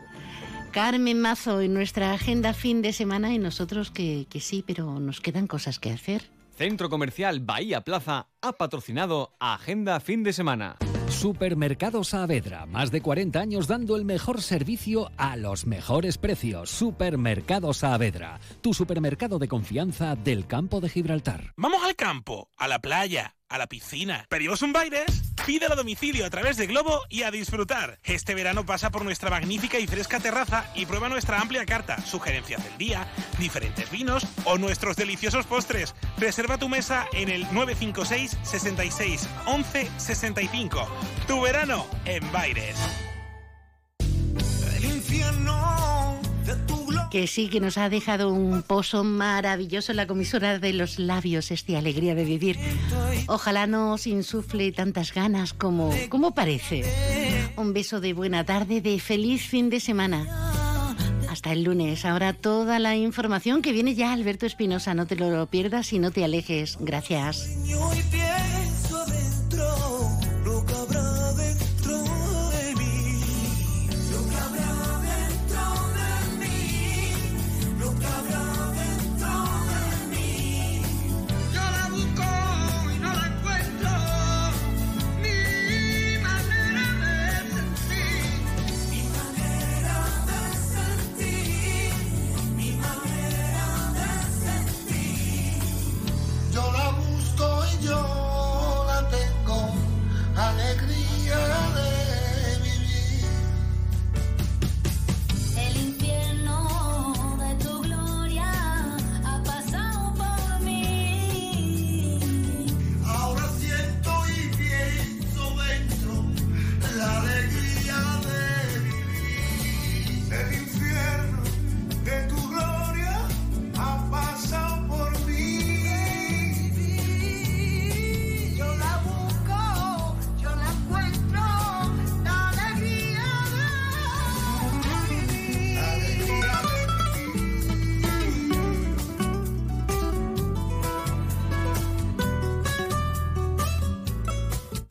Carmen Mazo en nuestra agenda fin de semana y nosotros que, que sí, pero nos quedan cosas que hacer. Centro Comercial Bahía Plaza ha patrocinado Agenda Fin de Semana. Supermercado Saavedra, más de 40 años dando el mejor servicio a los mejores precios. Supermercado Saavedra, tu supermercado de confianza del campo de Gibraltar. Vamos al campo, a la playa, a la piscina. ¿Pedimos un baile? Pídelo a domicilio a través de Globo y a disfrutar. Este verano pasa por nuestra magnífica y fresca terraza y prueba nuestra amplia carta, sugerencias del día, diferentes vinos o nuestros deliciosos postres. Reserva tu mesa en el 956 66 11 65. Tu verano en Baires. Que sí, que nos ha dejado un pozo maravilloso en la comisura de los labios, esta alegría de vivir. Ojalá nos insufle tantas ganas como, como parece. Un beso de buena tarde, de feliz fin de semana. Hasta el lunes. Ahora toda la información que viene ya Alberto Espinosa. No te lo pierdas y no te alejes. Gracias.